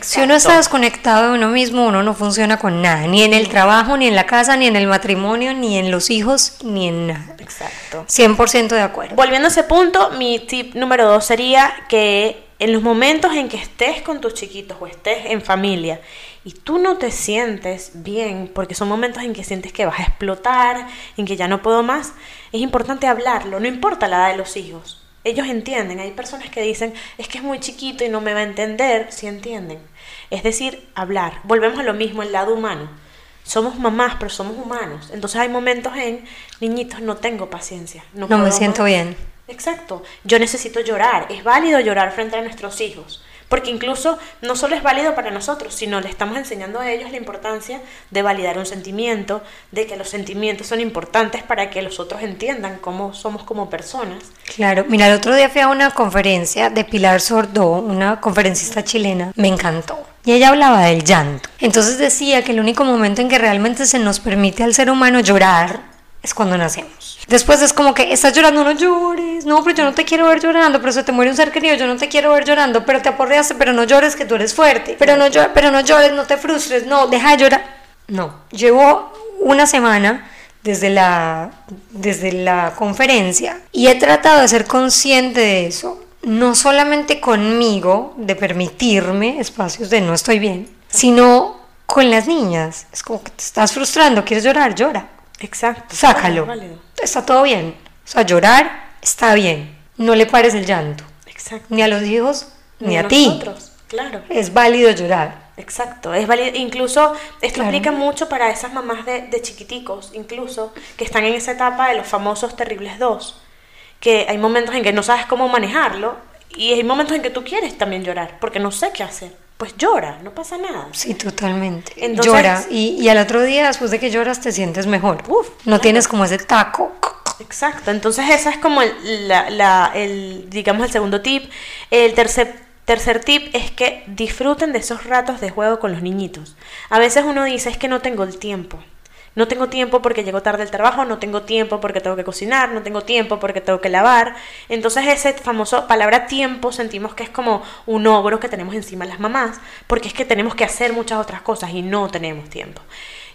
Si uno está desconectado de uno mismo, uno no funciona con nada, ni en el trabajo, ni en la casa, ni en el matrimonio, ni en los hijos, ni en nada. Exacto. 100% de acuerdo. Volviendo a ese punto, mi tip número dos sería que en los momentos en que estés con tus chiquitos o estés en familia y tú no te sientes bien, porque son momentos en que sientes que vas a explotar, en que ya no puedo más, es importante hablarlo, no importa la edad de los hijos. Ellos entienden, hay personas que dicen, es que es muy chiquito y no me va a entender, si entienden. Es decir, hablar. Volvemos a lo mismo, el lado humano. Somos mamás, pero somos humanos. Entonces hay momentos en, niñitos, no tengo paciencia. No, No me siento más". bien. Exacto. Yo necesito llorar. Es válido llorar frente a nuestros hijos. Porque incluso no solo es válido para nosotros, sino le estamos enseñando a ellos la importancia de validar un sentimiento, de que los sentimientos son importantes para que los otros entiendan cómo somos como personas. Claro, mira, el otro día fui a una conferencia de Pilar Sordó, una conferencista chilena, me encantó. Y ella hablaba del llanto. Entonces decía que el único momento en que realmente se nos permite al ser humano llorar es cuando nacemos. Después es como que estás llorando, no llores. No, pero yo no te quiero ver llorando, pero se te muere un ser querido, yo no te quiero ver llorando, pero te aporreaste, pero no llores que tú eres fuerte. Pero no llores, pero no llores, no te frustres, no, deja de llorar. No, llevo una semana desde la, desde la conferencia y he tratado de ser consciente de eso, no solamente conmigo, de permitirme espacios de no estoy bien, sino con las niñas. Es como que te estás frustrando, quieres llorar, llora, Exacto. sácalo. Válido. Está todo bien. O sea, llorar está bien. No le pares el llanto, Exacto. ni a los hijos, ni, a, a ti. Claro. Es válido llorar. Exacto, es válido. Incluso esto Claro. aplica mucho para esas mamás de, de chiquiticos, incluso, que están en esa etapa de los famosos terribles dos. Que hay momentos en que no sabes cómo manejarlo y hay momentos en que tú quieres también llorar, porque no sé qué hacer. Pues llora, no pasa nada. Sí, totalmente. Entonces- Llora. Y, y al otro día, después de que lloras, te sientes mejor. Uf, no claro. tienes como ese taco. Exacto, entonces esa es como el, la- la- el, digamos, el segundo tip. El tercer, tercer tip es que disfruten de esos ratos de juego con los niñitos. A veces uno dice, es que no tengo el tiempo. No tengo tiempo porque llego tarde al trabajo, no tengo tiempo porque tengo que cocinar, no tengo tiempo porque tengo que lavar. Entonces ese famoso palabra tiempo sentimos que es como un ogro que tenemos encima las mamás, porque es que tenemos que hacer muchas otras cosas y no tenemos tiempo.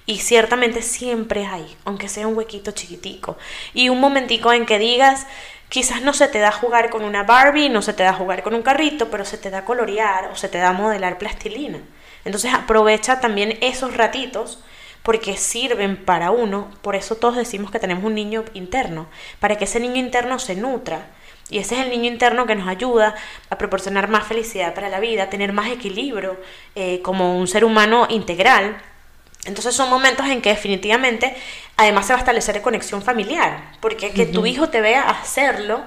Y ciertamente siempre hay, aunque sea un huequito chiquitico. Y un momentico en que digas, quizás no se te da jugar con una Barbie, no se te da jugar con un carrito, pero se te da colorear o se te da modelar plastilina. Entonces aprovecha también esos ratitos porque sirven para uno, por eso todos decimos que tenemos un niño interno, para que ese niño interno se nutra. Y ese es el niño interno que nos ayuda a proporcionar más felicidad para la vida, a tener más equilibrio eh, como un ser humano integral. Entonces son momentos en que definitivamente además se va a establecer conexión familiar, porque que tu hijo te vea hacerlo,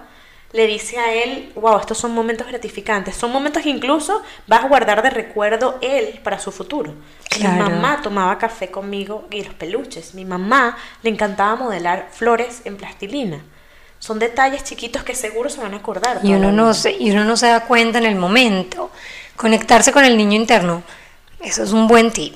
le dice a él, wow, estos son momentos gratificantes, son momentos que incluso vas a guardar de recuerdo él para su futuro. Mi mamá tomaba café conmigo y los peluches, mi mamá le encantaba modelar flores en plastilina. Son detalles chiquitos que seguro se van a acordar. Y uno, no se, y uno no se da cuenta en el momento. Conectarse con el niño interno, eso es un buen tip.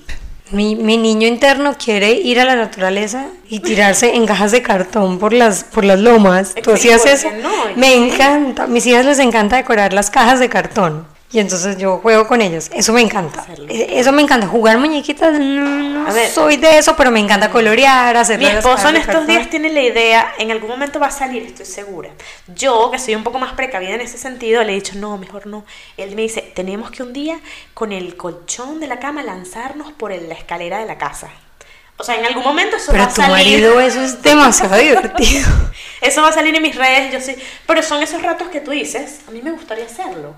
Mi, mi, niño interno quiere ir a la naturaleza y tirarse en cajas de cartón por las, por las lomas. ¿Tú hacías eso? Me encanta. A mis hijas les encanta decorar las cajas de cartón. Y entonces yo juego con ellos. Eso me encanta. E, eso me encanta. Jugar muñequitas, no, soy de eso, pero me encanta colorear, hacer Mi esposo en estos días tiene la idea, en algún momento va a salir, estoy segura. Yo, que soy un poco más precavida en ese sentido, le he dicho, no, mejor no. Él me dice, tenemos que un día, con el colchón de la cama, lanzarnos por la escalera de la casa. O sea, en algún momento eso va a salir. Pero tu marido eso es demasiado divertido. eso va a salir en mis redes, yo sí. Pero son esos ratos que tú dices, a mí me gustaría hacerlo.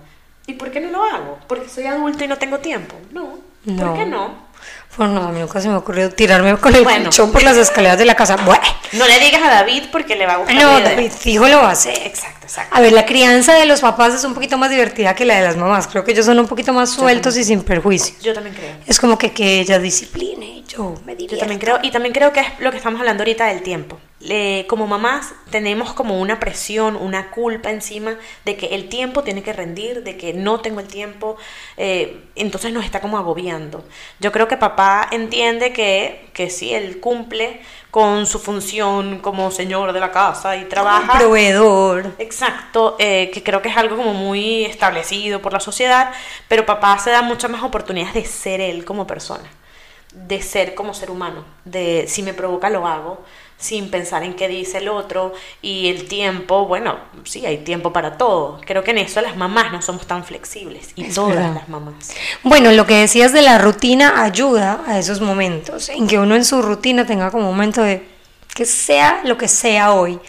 ¿Y por qué no lo hago? ¿Porque soy adulta y no tengo tiempo? No. ¿Por qué no? Pues no, a mí nunca se me ha ocurrido tirarme con el bueno. por las escaleras de la casa. Bueno. No le digas a David porque le va a gustar. No, David fijo lo va a hacer. Exacto, exacto. A ver, la crianza de los papás es un poquito más divertida que la de las mamás. Creo que ellos son un poquito más sueltos y sin perjuicios. Yo también creo. Es como que, que ella discipline, yo me divierto. Yo también creo, y también creo que es lo que estamos hablando ahorita del tiempo como mamás tenemos como una presión, una culpa encima de que el tiempo tiene que rendir, de que no tengo el tiempo, eh, entonces nos está como agobiando. Yo creo que papá entiende que, que sí, él cumple con su función como señor de la casa y trabaja. proveedor. Exacto, eh, que creo que es algo como muy establecido por la sociedad, pero papá se da muchas más oportunidades de ser él como persona, de ser como ser humano, de si me provoca lo hago sin pensar en qué dice el otro y el tiempo, bueno, sí, hay tiempo para todo. Creo que en eso las mamás no somos tan flexibles y todas las mamás. Bueno, lo que decías de la rutina ayuda a esos momentos, en que uno en su rutina tenga como un momento de que sea lo que sea hoy,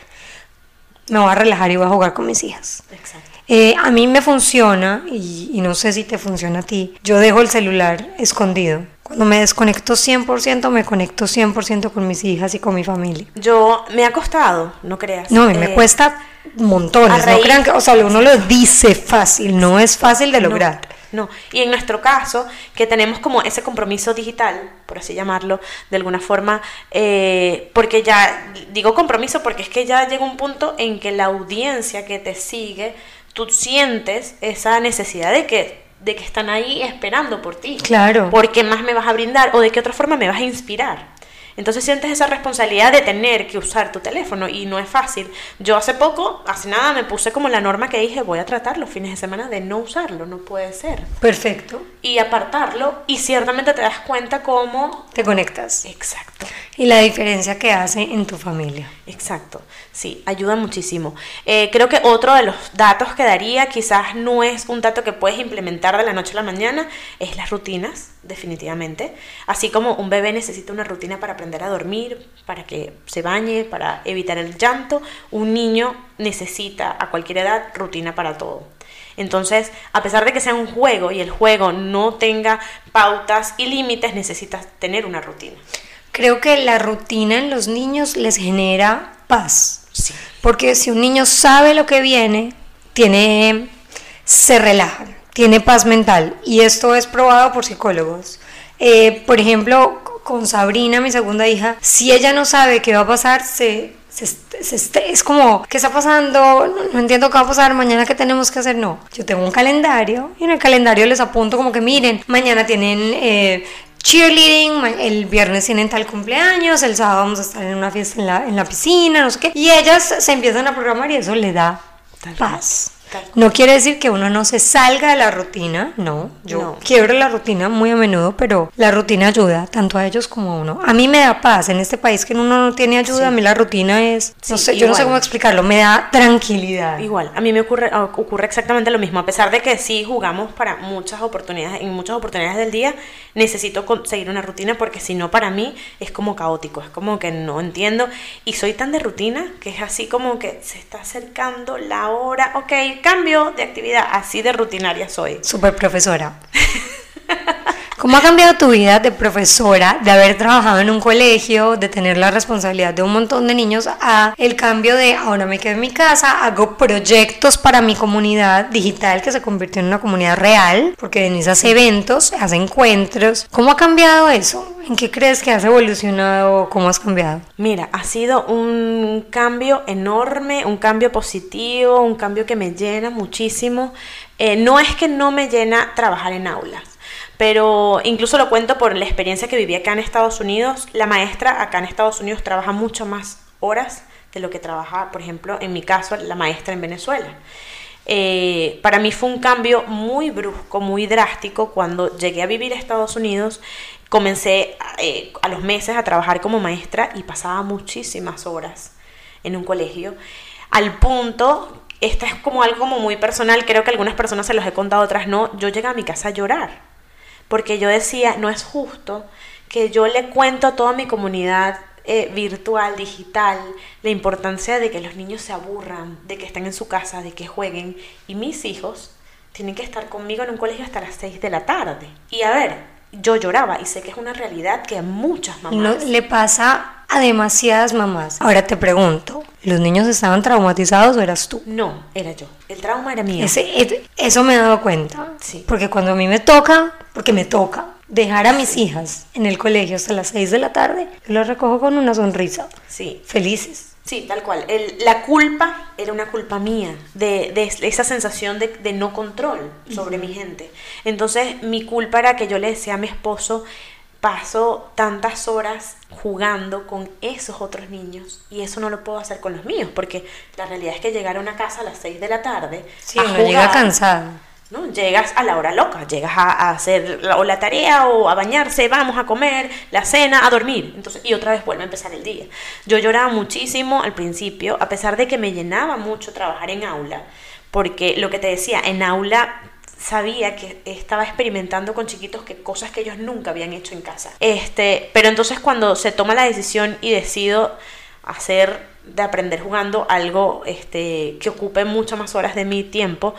me voy a relajar y voy a jugar con mis hijas. Exacto. Eh, a mí me funciona, y, y no sé si te funciona a ti, yo dejo el celular escondido cuando me desconecto 100%, me conecto 100% con mis hijas y con mi familia. Yo me ha costado, no creas. No, me eh, cuesta montones. No crean que, o sea, uno lo dice fácil, no es fácil de lograr. No, y en nuestro caso, que tenemos como ese compromiso digital, por así llamarlo, de alguna forma, eh, porque ya, digo compromiso porque es que ya llega un punto en que la audiencia que te sigue, tú sientes esa necesidad de que de que están ahí esperando por ti. Claro. ¿Por qué más me vas a brindar o de qué otra forma me vas a inspirar? Entonces sientes esa responsabilidad de tener que usar tu teléfono y no es fácil. Yo hace poco, hace nada, me puse como la norma que dije, voy a tratar los fines de semana de no usarlo, no puede ser. Perfecto. Y apartarlo y ciertamente te das cuenta cómo... Te conectas. Exacto. Y la diferencia que hace en tu familia. Exacto. Sí, ayuda muchísimo. Eh, creo que otro de los datos que daría, quizás no es un dato que puedes implementar de la noche a la mañana, es las rutinas, definitivamente. Así como un bebé necesita una rutina para aprender a dormir, para que se bañe, para evitar el llanto, un niño necesita a cualquier edad rutina para todo. Entonces, a pesar de que sea un juego y el juego no tenga pautas y límites, necesitas tener una rutina. Creo que la rutina en los niños les genera paz porque si un niño sabe lo que viene, tiene, se relaja, tiene paz mental. Y esto es probado por psicólogos. Eh, por ejemplo, con Sabrina, mi segunda hija, si ella no sabe qué va a pasar, se, es como, ¿qué está pasando? No, entiendo qué va a pasar, mañana qué tenemos que hacer. No, yo tengo un calendario y en el calendario les apunto como que miren, mañana tienen eh, cheerleading, el viernes tienen tal cumpleaños, el sábado vamos a estar en una fiesta en la, en la piscina, no sé qué. Y ellas se empiezan a programar y eso le da paz. No quiere decir que uno no se salga de la rutina, no. Yo No. quiebro la rutina muy a menudo, pero la rutina ayuda tanto a ellos como a uno. A mí me da paz en este país que uno no tiene ayuda. Sí. A mí la rutina es, no Sí, sé, yo no sé cómo explicarlo, me da tranquilidad. Igual, a mí me ocurre, ocurre exactamente lo mismo. A pesar de que sí jugamos para muchas oportunidades, en muchas oportunidades del día, necesito conseguir una rutina porque si no, para mí es como caótico, es como que no entiendo. Y soy tan de rutina que es así como que se está acercando la hora, ok, cambio de actividad, así de rutinaria soy. Super profesora. ¿Cómo ha cambiado tu vida de profesora, de haber trabajado en un colegio, de tener la responsabilidad de un montón de niños, a el cambio de ahora me quedo en mi casa, hago proyectos para mi comunidad digital que se convirtió en una comunidad real, porque Denise hace eventos, hace encuentros. ¿Cómo ha cambiado eso? ¿En qué crees que has evolucionado? ¿Cómo has cambiado? Mira, ha sido un cambio enorme, un cambio positivo, un cambio que me llena muchísimo. Eh, no es que no me llena trabajar en aulas, pero incluso lo cuento por la experiencia que viví acá en Estados Unidos. La maestra acá en Estados Unidos trabaja mucho más horas de lo que trabaja, por ejemplo, en mi caso, la maestra en Venezuela. Eh, para mí fue un cambio muy brusco, muy drástico cuando llegué a vivir a Estados Unidos. Comencé eh, a los meses a trabajar como maestra y pasaba muchísimas horas en un colegio. Al punto, esta es como algo muy personal, creo que algunas personas se los he contado, otras no. Yo llegué a mi casa a llorar porque yo decía, no es justo que yo le cuento a toda mi comunidad eh, virtual, digital, la importancia de que los niños se aburran, de que estén en su casa, de que jueguen, y mis hijos tienen que estar conmigo en un colegio hasta las 6 de la tarde. Y a ver, yo lloraba y sé que es una realidad que a muchas mamás... No, le pasa a demasiadas mamás. Ahora te pregunto, ¿los niños estaban traumatizados o eras tú? No, era yo. El trauma era mío. Ese- eso me he dado cuenta. Sí. Porque cuando a mí me toca, porque me toca, dejar a mis hijas en el colegio hasta las 6 de la tarde, yo las recojo con una sonrisa. Sí, Felices. Sí, tal cual. El- la culpa era una culpa mía, de, de esa sensación de, de no control sobre mi gente. Entonces, mi culpa era que yo le decía a mi esposo, paso tantas horas jugando con esos otros niños y eso no lo puedo hacer con los míos, porque la realidad es que llegar a una casa a las 6 de la tarde, Sí, uno llega cansado. ¿no? Llegas a la hora loca, llegas a, a hacer la, o la tarea o a bañarse, vamos a comer, la cena, a dormir. Entonces, y otra vez vuelve a empezar el día. Yo lloraba muchísimo al principio, a pesar de que me llenaba mucho trabajar en aula, porque lo que te decía, en aula sabía que estaba experimentando con chiquitos que cosas que ellos nunca habían hecho en casa. Este, pero entonces cuando se toma la decisión y decido hacer de aprender jugando algo este, que ocupe muchas más horas de mi tiempo,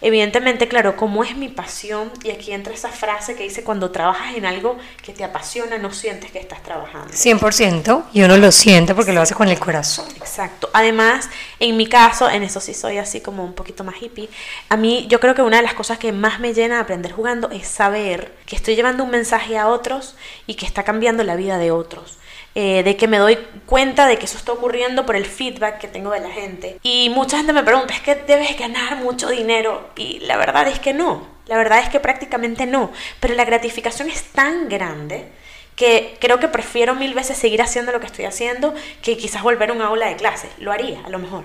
evidentemente, claro, como es mi pasión, y aquí entra esa frase que dice, cuando trabajas en algo que te apasiona, no sientes que estás trabajando. 100% y uno lo siente porque lo hace con el corazón. Exacto. Además, en mi caso, en eso sí soy así como un poquito más hippie. A mí, yo creo que una de las cosas que más me llena de aprender jugando es saber que estoy llevando un mensaje a otros y que está cambiando la vida de otros. Eh, de que me doy cuenta de que eso está ocurriendo por el feedback que tengo de la gente. Y mucha gente me pregunta, ¿es que debes ganar mucho dinero? Y la verdad es que no. La verdad es que prácticamente no. Pero la gratificación es tan grande que creo que prefiero mil veces seguir haciendo lo que estoy haciendo que quizás volver a un aula de clase. Lo haría, a lo mejor.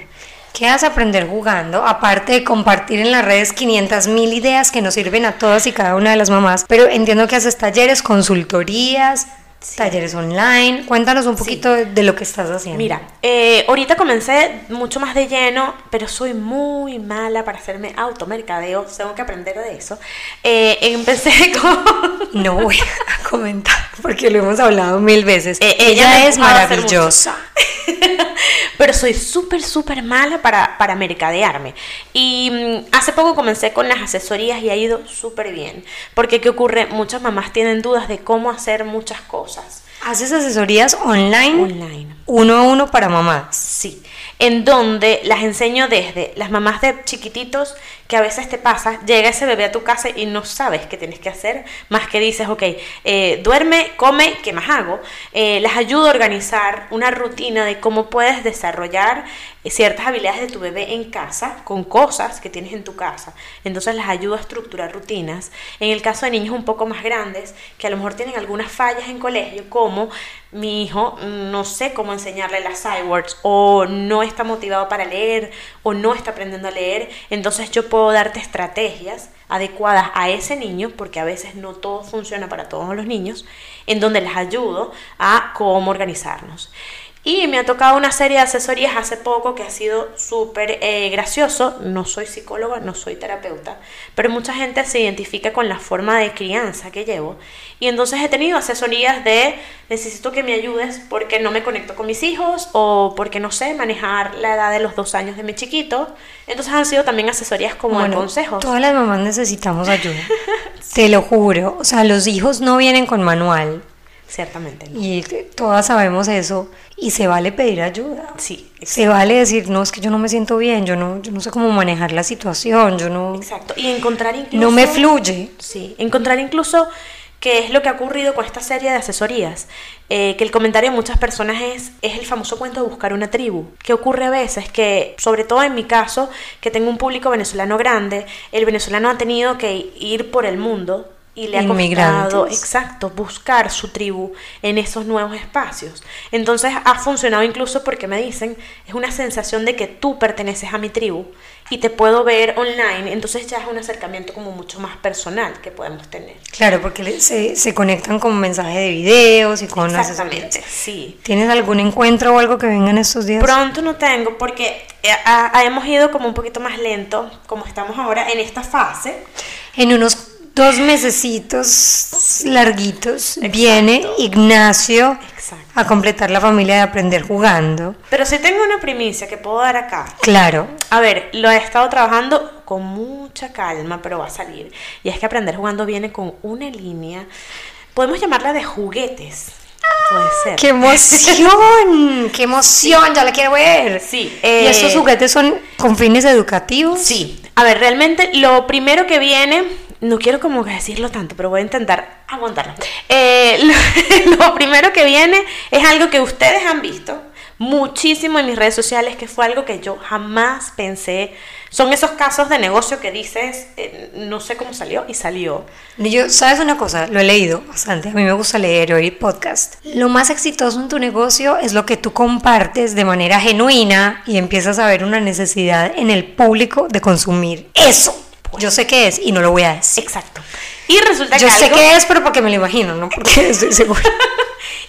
¿Qué vas a aprender jugando? Aparte de compartir en las redes 500 mil ideas que nos sirven a todas y cada una de las mamás. Pero entiendo que haces talleres, consultorías, talleres online. Cuéntanos un poquito de, de lo que estás haciendo. Mira, eh, ahorita comencé mucho más de lleno, pero soy muy mala para hacerme automercadeo. Tengo que aprender de eso. Eh, empecé con... No voy a comentar porque lo hemos hablado mil veces. Eh, ella ella es maravillosa. pero soy súper, súper mala para, para mercadearme. Y mm, hace poco comencé con las asesorías y ha ido súper bien. Porque, ¿qué ocurre? Muchas mamás tienen dudas de cómo hacer muchas cosas Haces asesorías online, online. uno a uno para mamás. Sí, en donde las enseño desde las mamás de chiquititos que a veces te pasa, llega ese bebé a tu casa y no sabes qué tienes que hacer, más que dices, ok, eh, duerme, come, ¿qué más hago? Eh, las ayudo a organizar una rutina de cómo puedes desarrollar ciertas habilidades de tu bebé en casa con cosas que tienes en tu casa. Entonces les ayudo a estructurar rutinas. En el caso de niños un poco más grandes, que a lo mejor tienen algunas fallas en colegio, como mi hijo no sé cómo enseñarle las iWords o no está motivado para leer o no está aprendiendo a leer, entonces yo puedo darte estrategias adecuadas a ese niño, porque a veces no todo funciona para todos los niños, en donde les ayudo a cómo organizarnos. Y me ha tocado una serie de asesorías hace poco que ha sido súper eh, gracioso. No soy psicóloga, no soy terapeuta, pero mucha gente se identifica con la forma de crianza que llevo. Y entonces he tenido asesorías de necesito que me ayudes porque no me conecto con mis hijos o porque no sé manejar la edad de los dos años de mi chiquito. Entonces han sido también asesorías como de consejos. Todas las mamás necesitamos ayuda. Te lo juro. O sea, los hijos no vienen con manual. Ciertamente. Y todas sabemos eso y se vale pedir ayuda. Sí. Se vale decir, no, es que yo no me siento bien, yo no, yo no sé cómo manejar la situación, yo no... Exacto. Y encontrar incluso... No me fluye. Sí. Encontrar incluso qué es lo que ha ocurrido con esta serie de asesorías. Eh, que el comentario de muchas personas es, es el famoso cuento de buscar una tribu. ¿Qué ocurre a veces? Que, sobre todo en mi caso, que tengo un público venezolano grande, el venezolano ha tenido que ir por el mundo y le ha costado, exacto, buscar su tribu en esos nuevos espacios. Entonces ha funcionado incluso porque me dicen, es una sensación de que tú perteneces a mi tribu y te puedo ver online, entonces ya es un acercamiento como mucho más personal que podemos tener. Claro, porque se, se conectan con mensajes de videos y con Exactamente, sí. ¿Tienes algún encuentro o algo que venga en estos días? Pronto no tengo porque eh, hemos ido como un poquito más lento, como estamos ahora en esta fase. En unos dos mesecitos larguitos viene Ignacio a completar la familia de aprender jugando. Pero si tengo una primicia que puedo dar acá. Claro. A ver, lo he estado trabajando con mucha calma, pero va a salir. Y es que aprender jugando viene con una línea, podemos llamarla de juguetes. Puede ser. ¡Qué emoción! ¡Qué emoción! Ya la quiero ver. Sí. ¿Y estos eh, juguetes son con fines educativos? Sí. A ver, realmente lo primero que viene no quiero como decirlo tanto, pero voy a intentar aguantarlo. Eh, lo, primero que viene es algo que ustedes han visto muchísimo en mis redes sociales, que fue algo que yo jamás pensé. Son esos casos de negocio que dices, eh, no sé cómo salió y salió. Yo, ¿sabes una cosa? Lo he leído bastante. A mí me gusta leer, oír podcast. Lo más exitoso en tu negocio es lo que tú compartes de manera genuina y empiezas a ver una necesidad en el público de consumir eso. Yo sé qué es y no lo voy a decir. Exacto. Y resulta Yo sé qué es, pero porque me lo imagino, no porque estoy segura.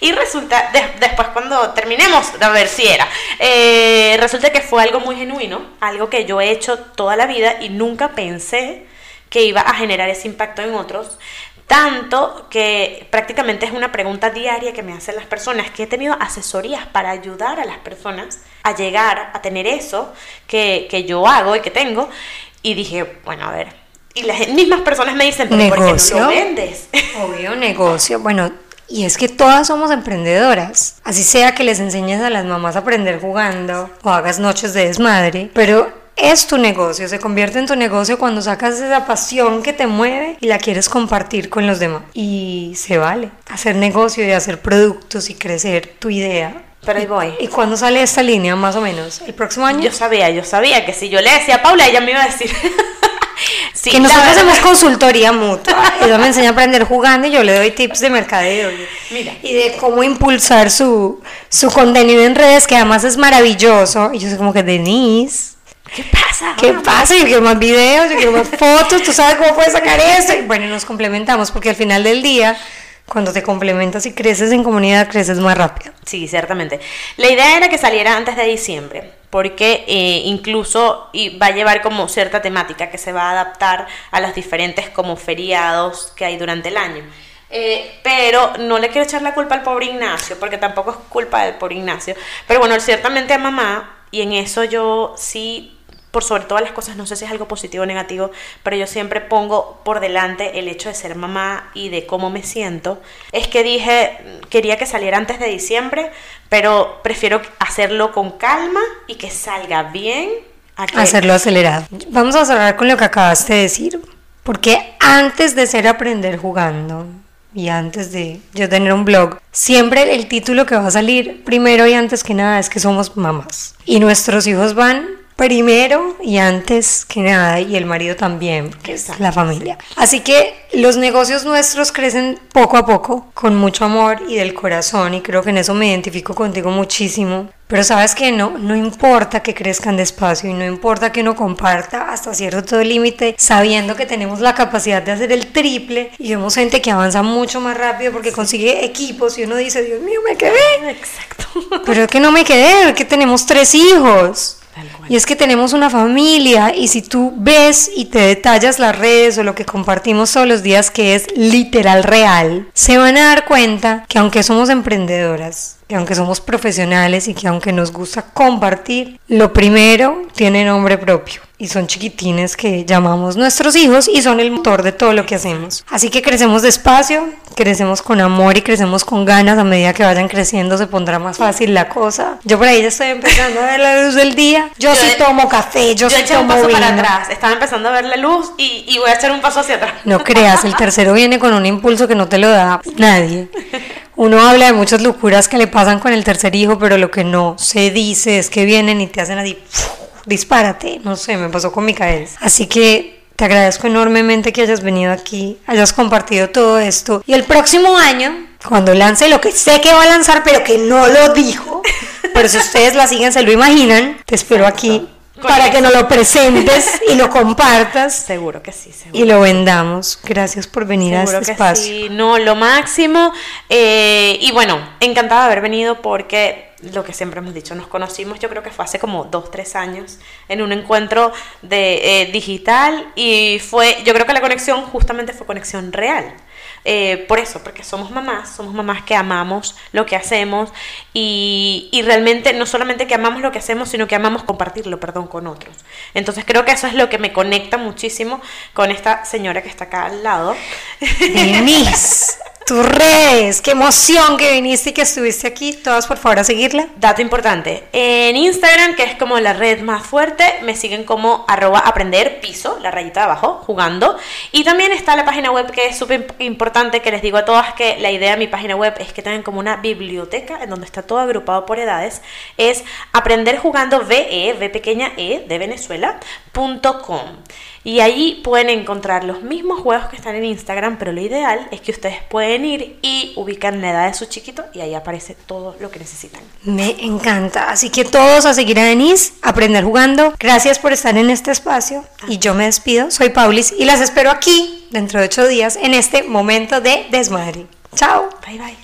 y resulta, después cuando terminemos, a ver si era, eh, resulta que fue algo muy genuino, algo que yo he hecho toda la vida y nunca pensé que iba a generar ese impacto en otros. Tanto que prácticamente es una pregunta diaria que me hacen las personas, que he tenido asesorías para ayudar a las personas a llegar a tener eso que, que yo hago y que tengo. Y dije, bueno, a ver. Y las mismas personas me dicen, ¿pero ¿por qué no lo vendes? Obvio, negocio. Bueno, y es que todas somos emprendedoras. Así sea que les enseñes a las mamás a aprender jugando o hagas noches de desmadre, pero es tu negocio, se convierte en tu negocio cuando sacas esa pasión que te mueve y la quieres compartir con los demás. Y se vale hacer negocio y hacer productos y crecer tu idea pero ahí voy. ¿Y cuándo sale esta línea, más o menos? ¿El próximo año? Yo sabía, yo sabía que si yo le decía a Paula, ella me iba a decir. sí, que nosotros hacemos consultoría mutua. Ella me enseña a aprender jugando y yo le doy tips de mercadeo. Mira. Y de cómo impulsar su, su contenido en redes, que además es maravilloso. Y yo soy como que, Denise. ¿Qué pasa? ¿Qué pasa? Yo quiero más videos, yo quiero más fotos, tú sabes cómo puedes sacar esto. Y bueno, nos complementamos porque al final del día cuando te complementas y creces en comunidad, creces más rápido. Sí, ciertamente. La idea era que saliera antes de diciembre, porque eh, incluso y va a llevar como cierta temática que se va a adaptar a los diferentes como feriados que hay durante el año. Eh, pero no le quiero echar la culpa al pobre Ignacio, porque tampoco es culpa del pobre Ignacio. Pero bueno, ciertamente a mamá, y en eso yo sí por sobre todas las cosas, no sé si es algo positivo o negativo, pero yo siempre pongo por delante el hecho de ser mamá y de cómo me siento. Es que dije, quería que saliera antes de diciembre, pero prefiero hacerlo con calma y que salga bien. Hacerlo acelerado. Vamos a cerrar con lo que acabaste de decir, porque antes de ser aprender jugando, y antes de yo tener un blog, siempre el título que va a salir primero y antes que nada es que somos mamás. Y nuestros hijos van primero y antes que nada, y el marido también, es la familia. Así que los negocios nuestros crecen poco a poco, con mucho amor y del corazón, y creo que en eso me identifico contigo muchísimo. Pero sabes que no, no importa que crezcan despacio y no importa que uno comparta hasta cierto límite, sabiendo que tenemos la capacidad de hacer el triple y vemos gente que avanza mucho más rápido porque consigue equipos y uno dice, Dios mío, me quedé. Exacto. Pero es que no me quedé, es que tenemos tres hijos. Y es que tenemos una familia y si tú ves y te detallas las redes o lo que compartimos todos los días que es literal real, se van a dar cuenta que aunque somos emprendedoras, que aunque somos profesionales y que aunque nos gusta compartir, lo primero tiene nombre propio y son chiquitines que llamamos nuestros hijos y son el motor de todo lo que hacemos. Así que crecemos despacio, crecemos con amor y crecemos con ganas. A medida que vayan creciendo se pondrá más fácil la cosa. Yo por ahí ya estoy empezando a ver la luz del día. Yo, sí tomo café, yo, sí tomo un paso para atrás. Estaba empezando a ver la luz y, y voy a echar un paso hacia atrás. No creas, el tercero viene con un impulso que no te lo da nadie. Uno habla de muchas locuras que le pasan con el tercer hijo, pero lo que no se dice es que vienen y te hacen así, dispárate, no sé, me pasó con Micael. Así que te agradezco enormemente que hayas venido aquí, hayas compartido todo esto. Y el próximo año, cuando lance lo que sé que va a lanzar, pero que no lo dijo, pero si ustedes la siguen, se lo imaginan, te espero aquí para que nos lo presentes y lo compartas. Seguro que sí, seguro. Y lo vendamos. Gracias por venir a este espacio. Sí. No, lo máximo. Eh, y bueno, encantada de haber venido porque lo que siempre hemos dicho, nos conocimos yo creo que fue hace como dos, tres años en un encuentro de eh, digital y fue, yo creo que la conexión justamente fue conexión real. Eh, por eso, porque somos mamás, somos mamás que amamos lo que hacemos y, y, realmente no solamente que amamos lo que hacemos, sino que amamos compartirlo, perdón, con otros. Entonces creo que eso es lo que me conecta muchísimo con esta señora que está acá al lado. Denise tus redes, qué emoción que viniste y que estuviste aquí. Todas por favor a seguirla. Dato importante, en Instagram, que es como la red más fuerte, me siguen como arroba aprender piso, la rayita de abajo, jugando. Y también está la página web que es súper importante, que les digo a todas que la idea de mi página web es que tengan como una biblioteca en donde está todo agrupado por edades. Es aprender jugando VE, pequeña E de Venezuela.com. Y ahí pueden encontrar los mismos juegos que están en Instagram, pero lo ideal es que ustedes pueden ir y ubican la edad de su chiquito y ahí aparece todo lo que necesitan. Me encanta. Así que todos a seguir a Denise, aprender jugando. Gracias por estar en este espacio y yo me despido. Soy Paulis y las espero aquí dentro de ocho días en este momento de desmadre. Chao. Bye bye.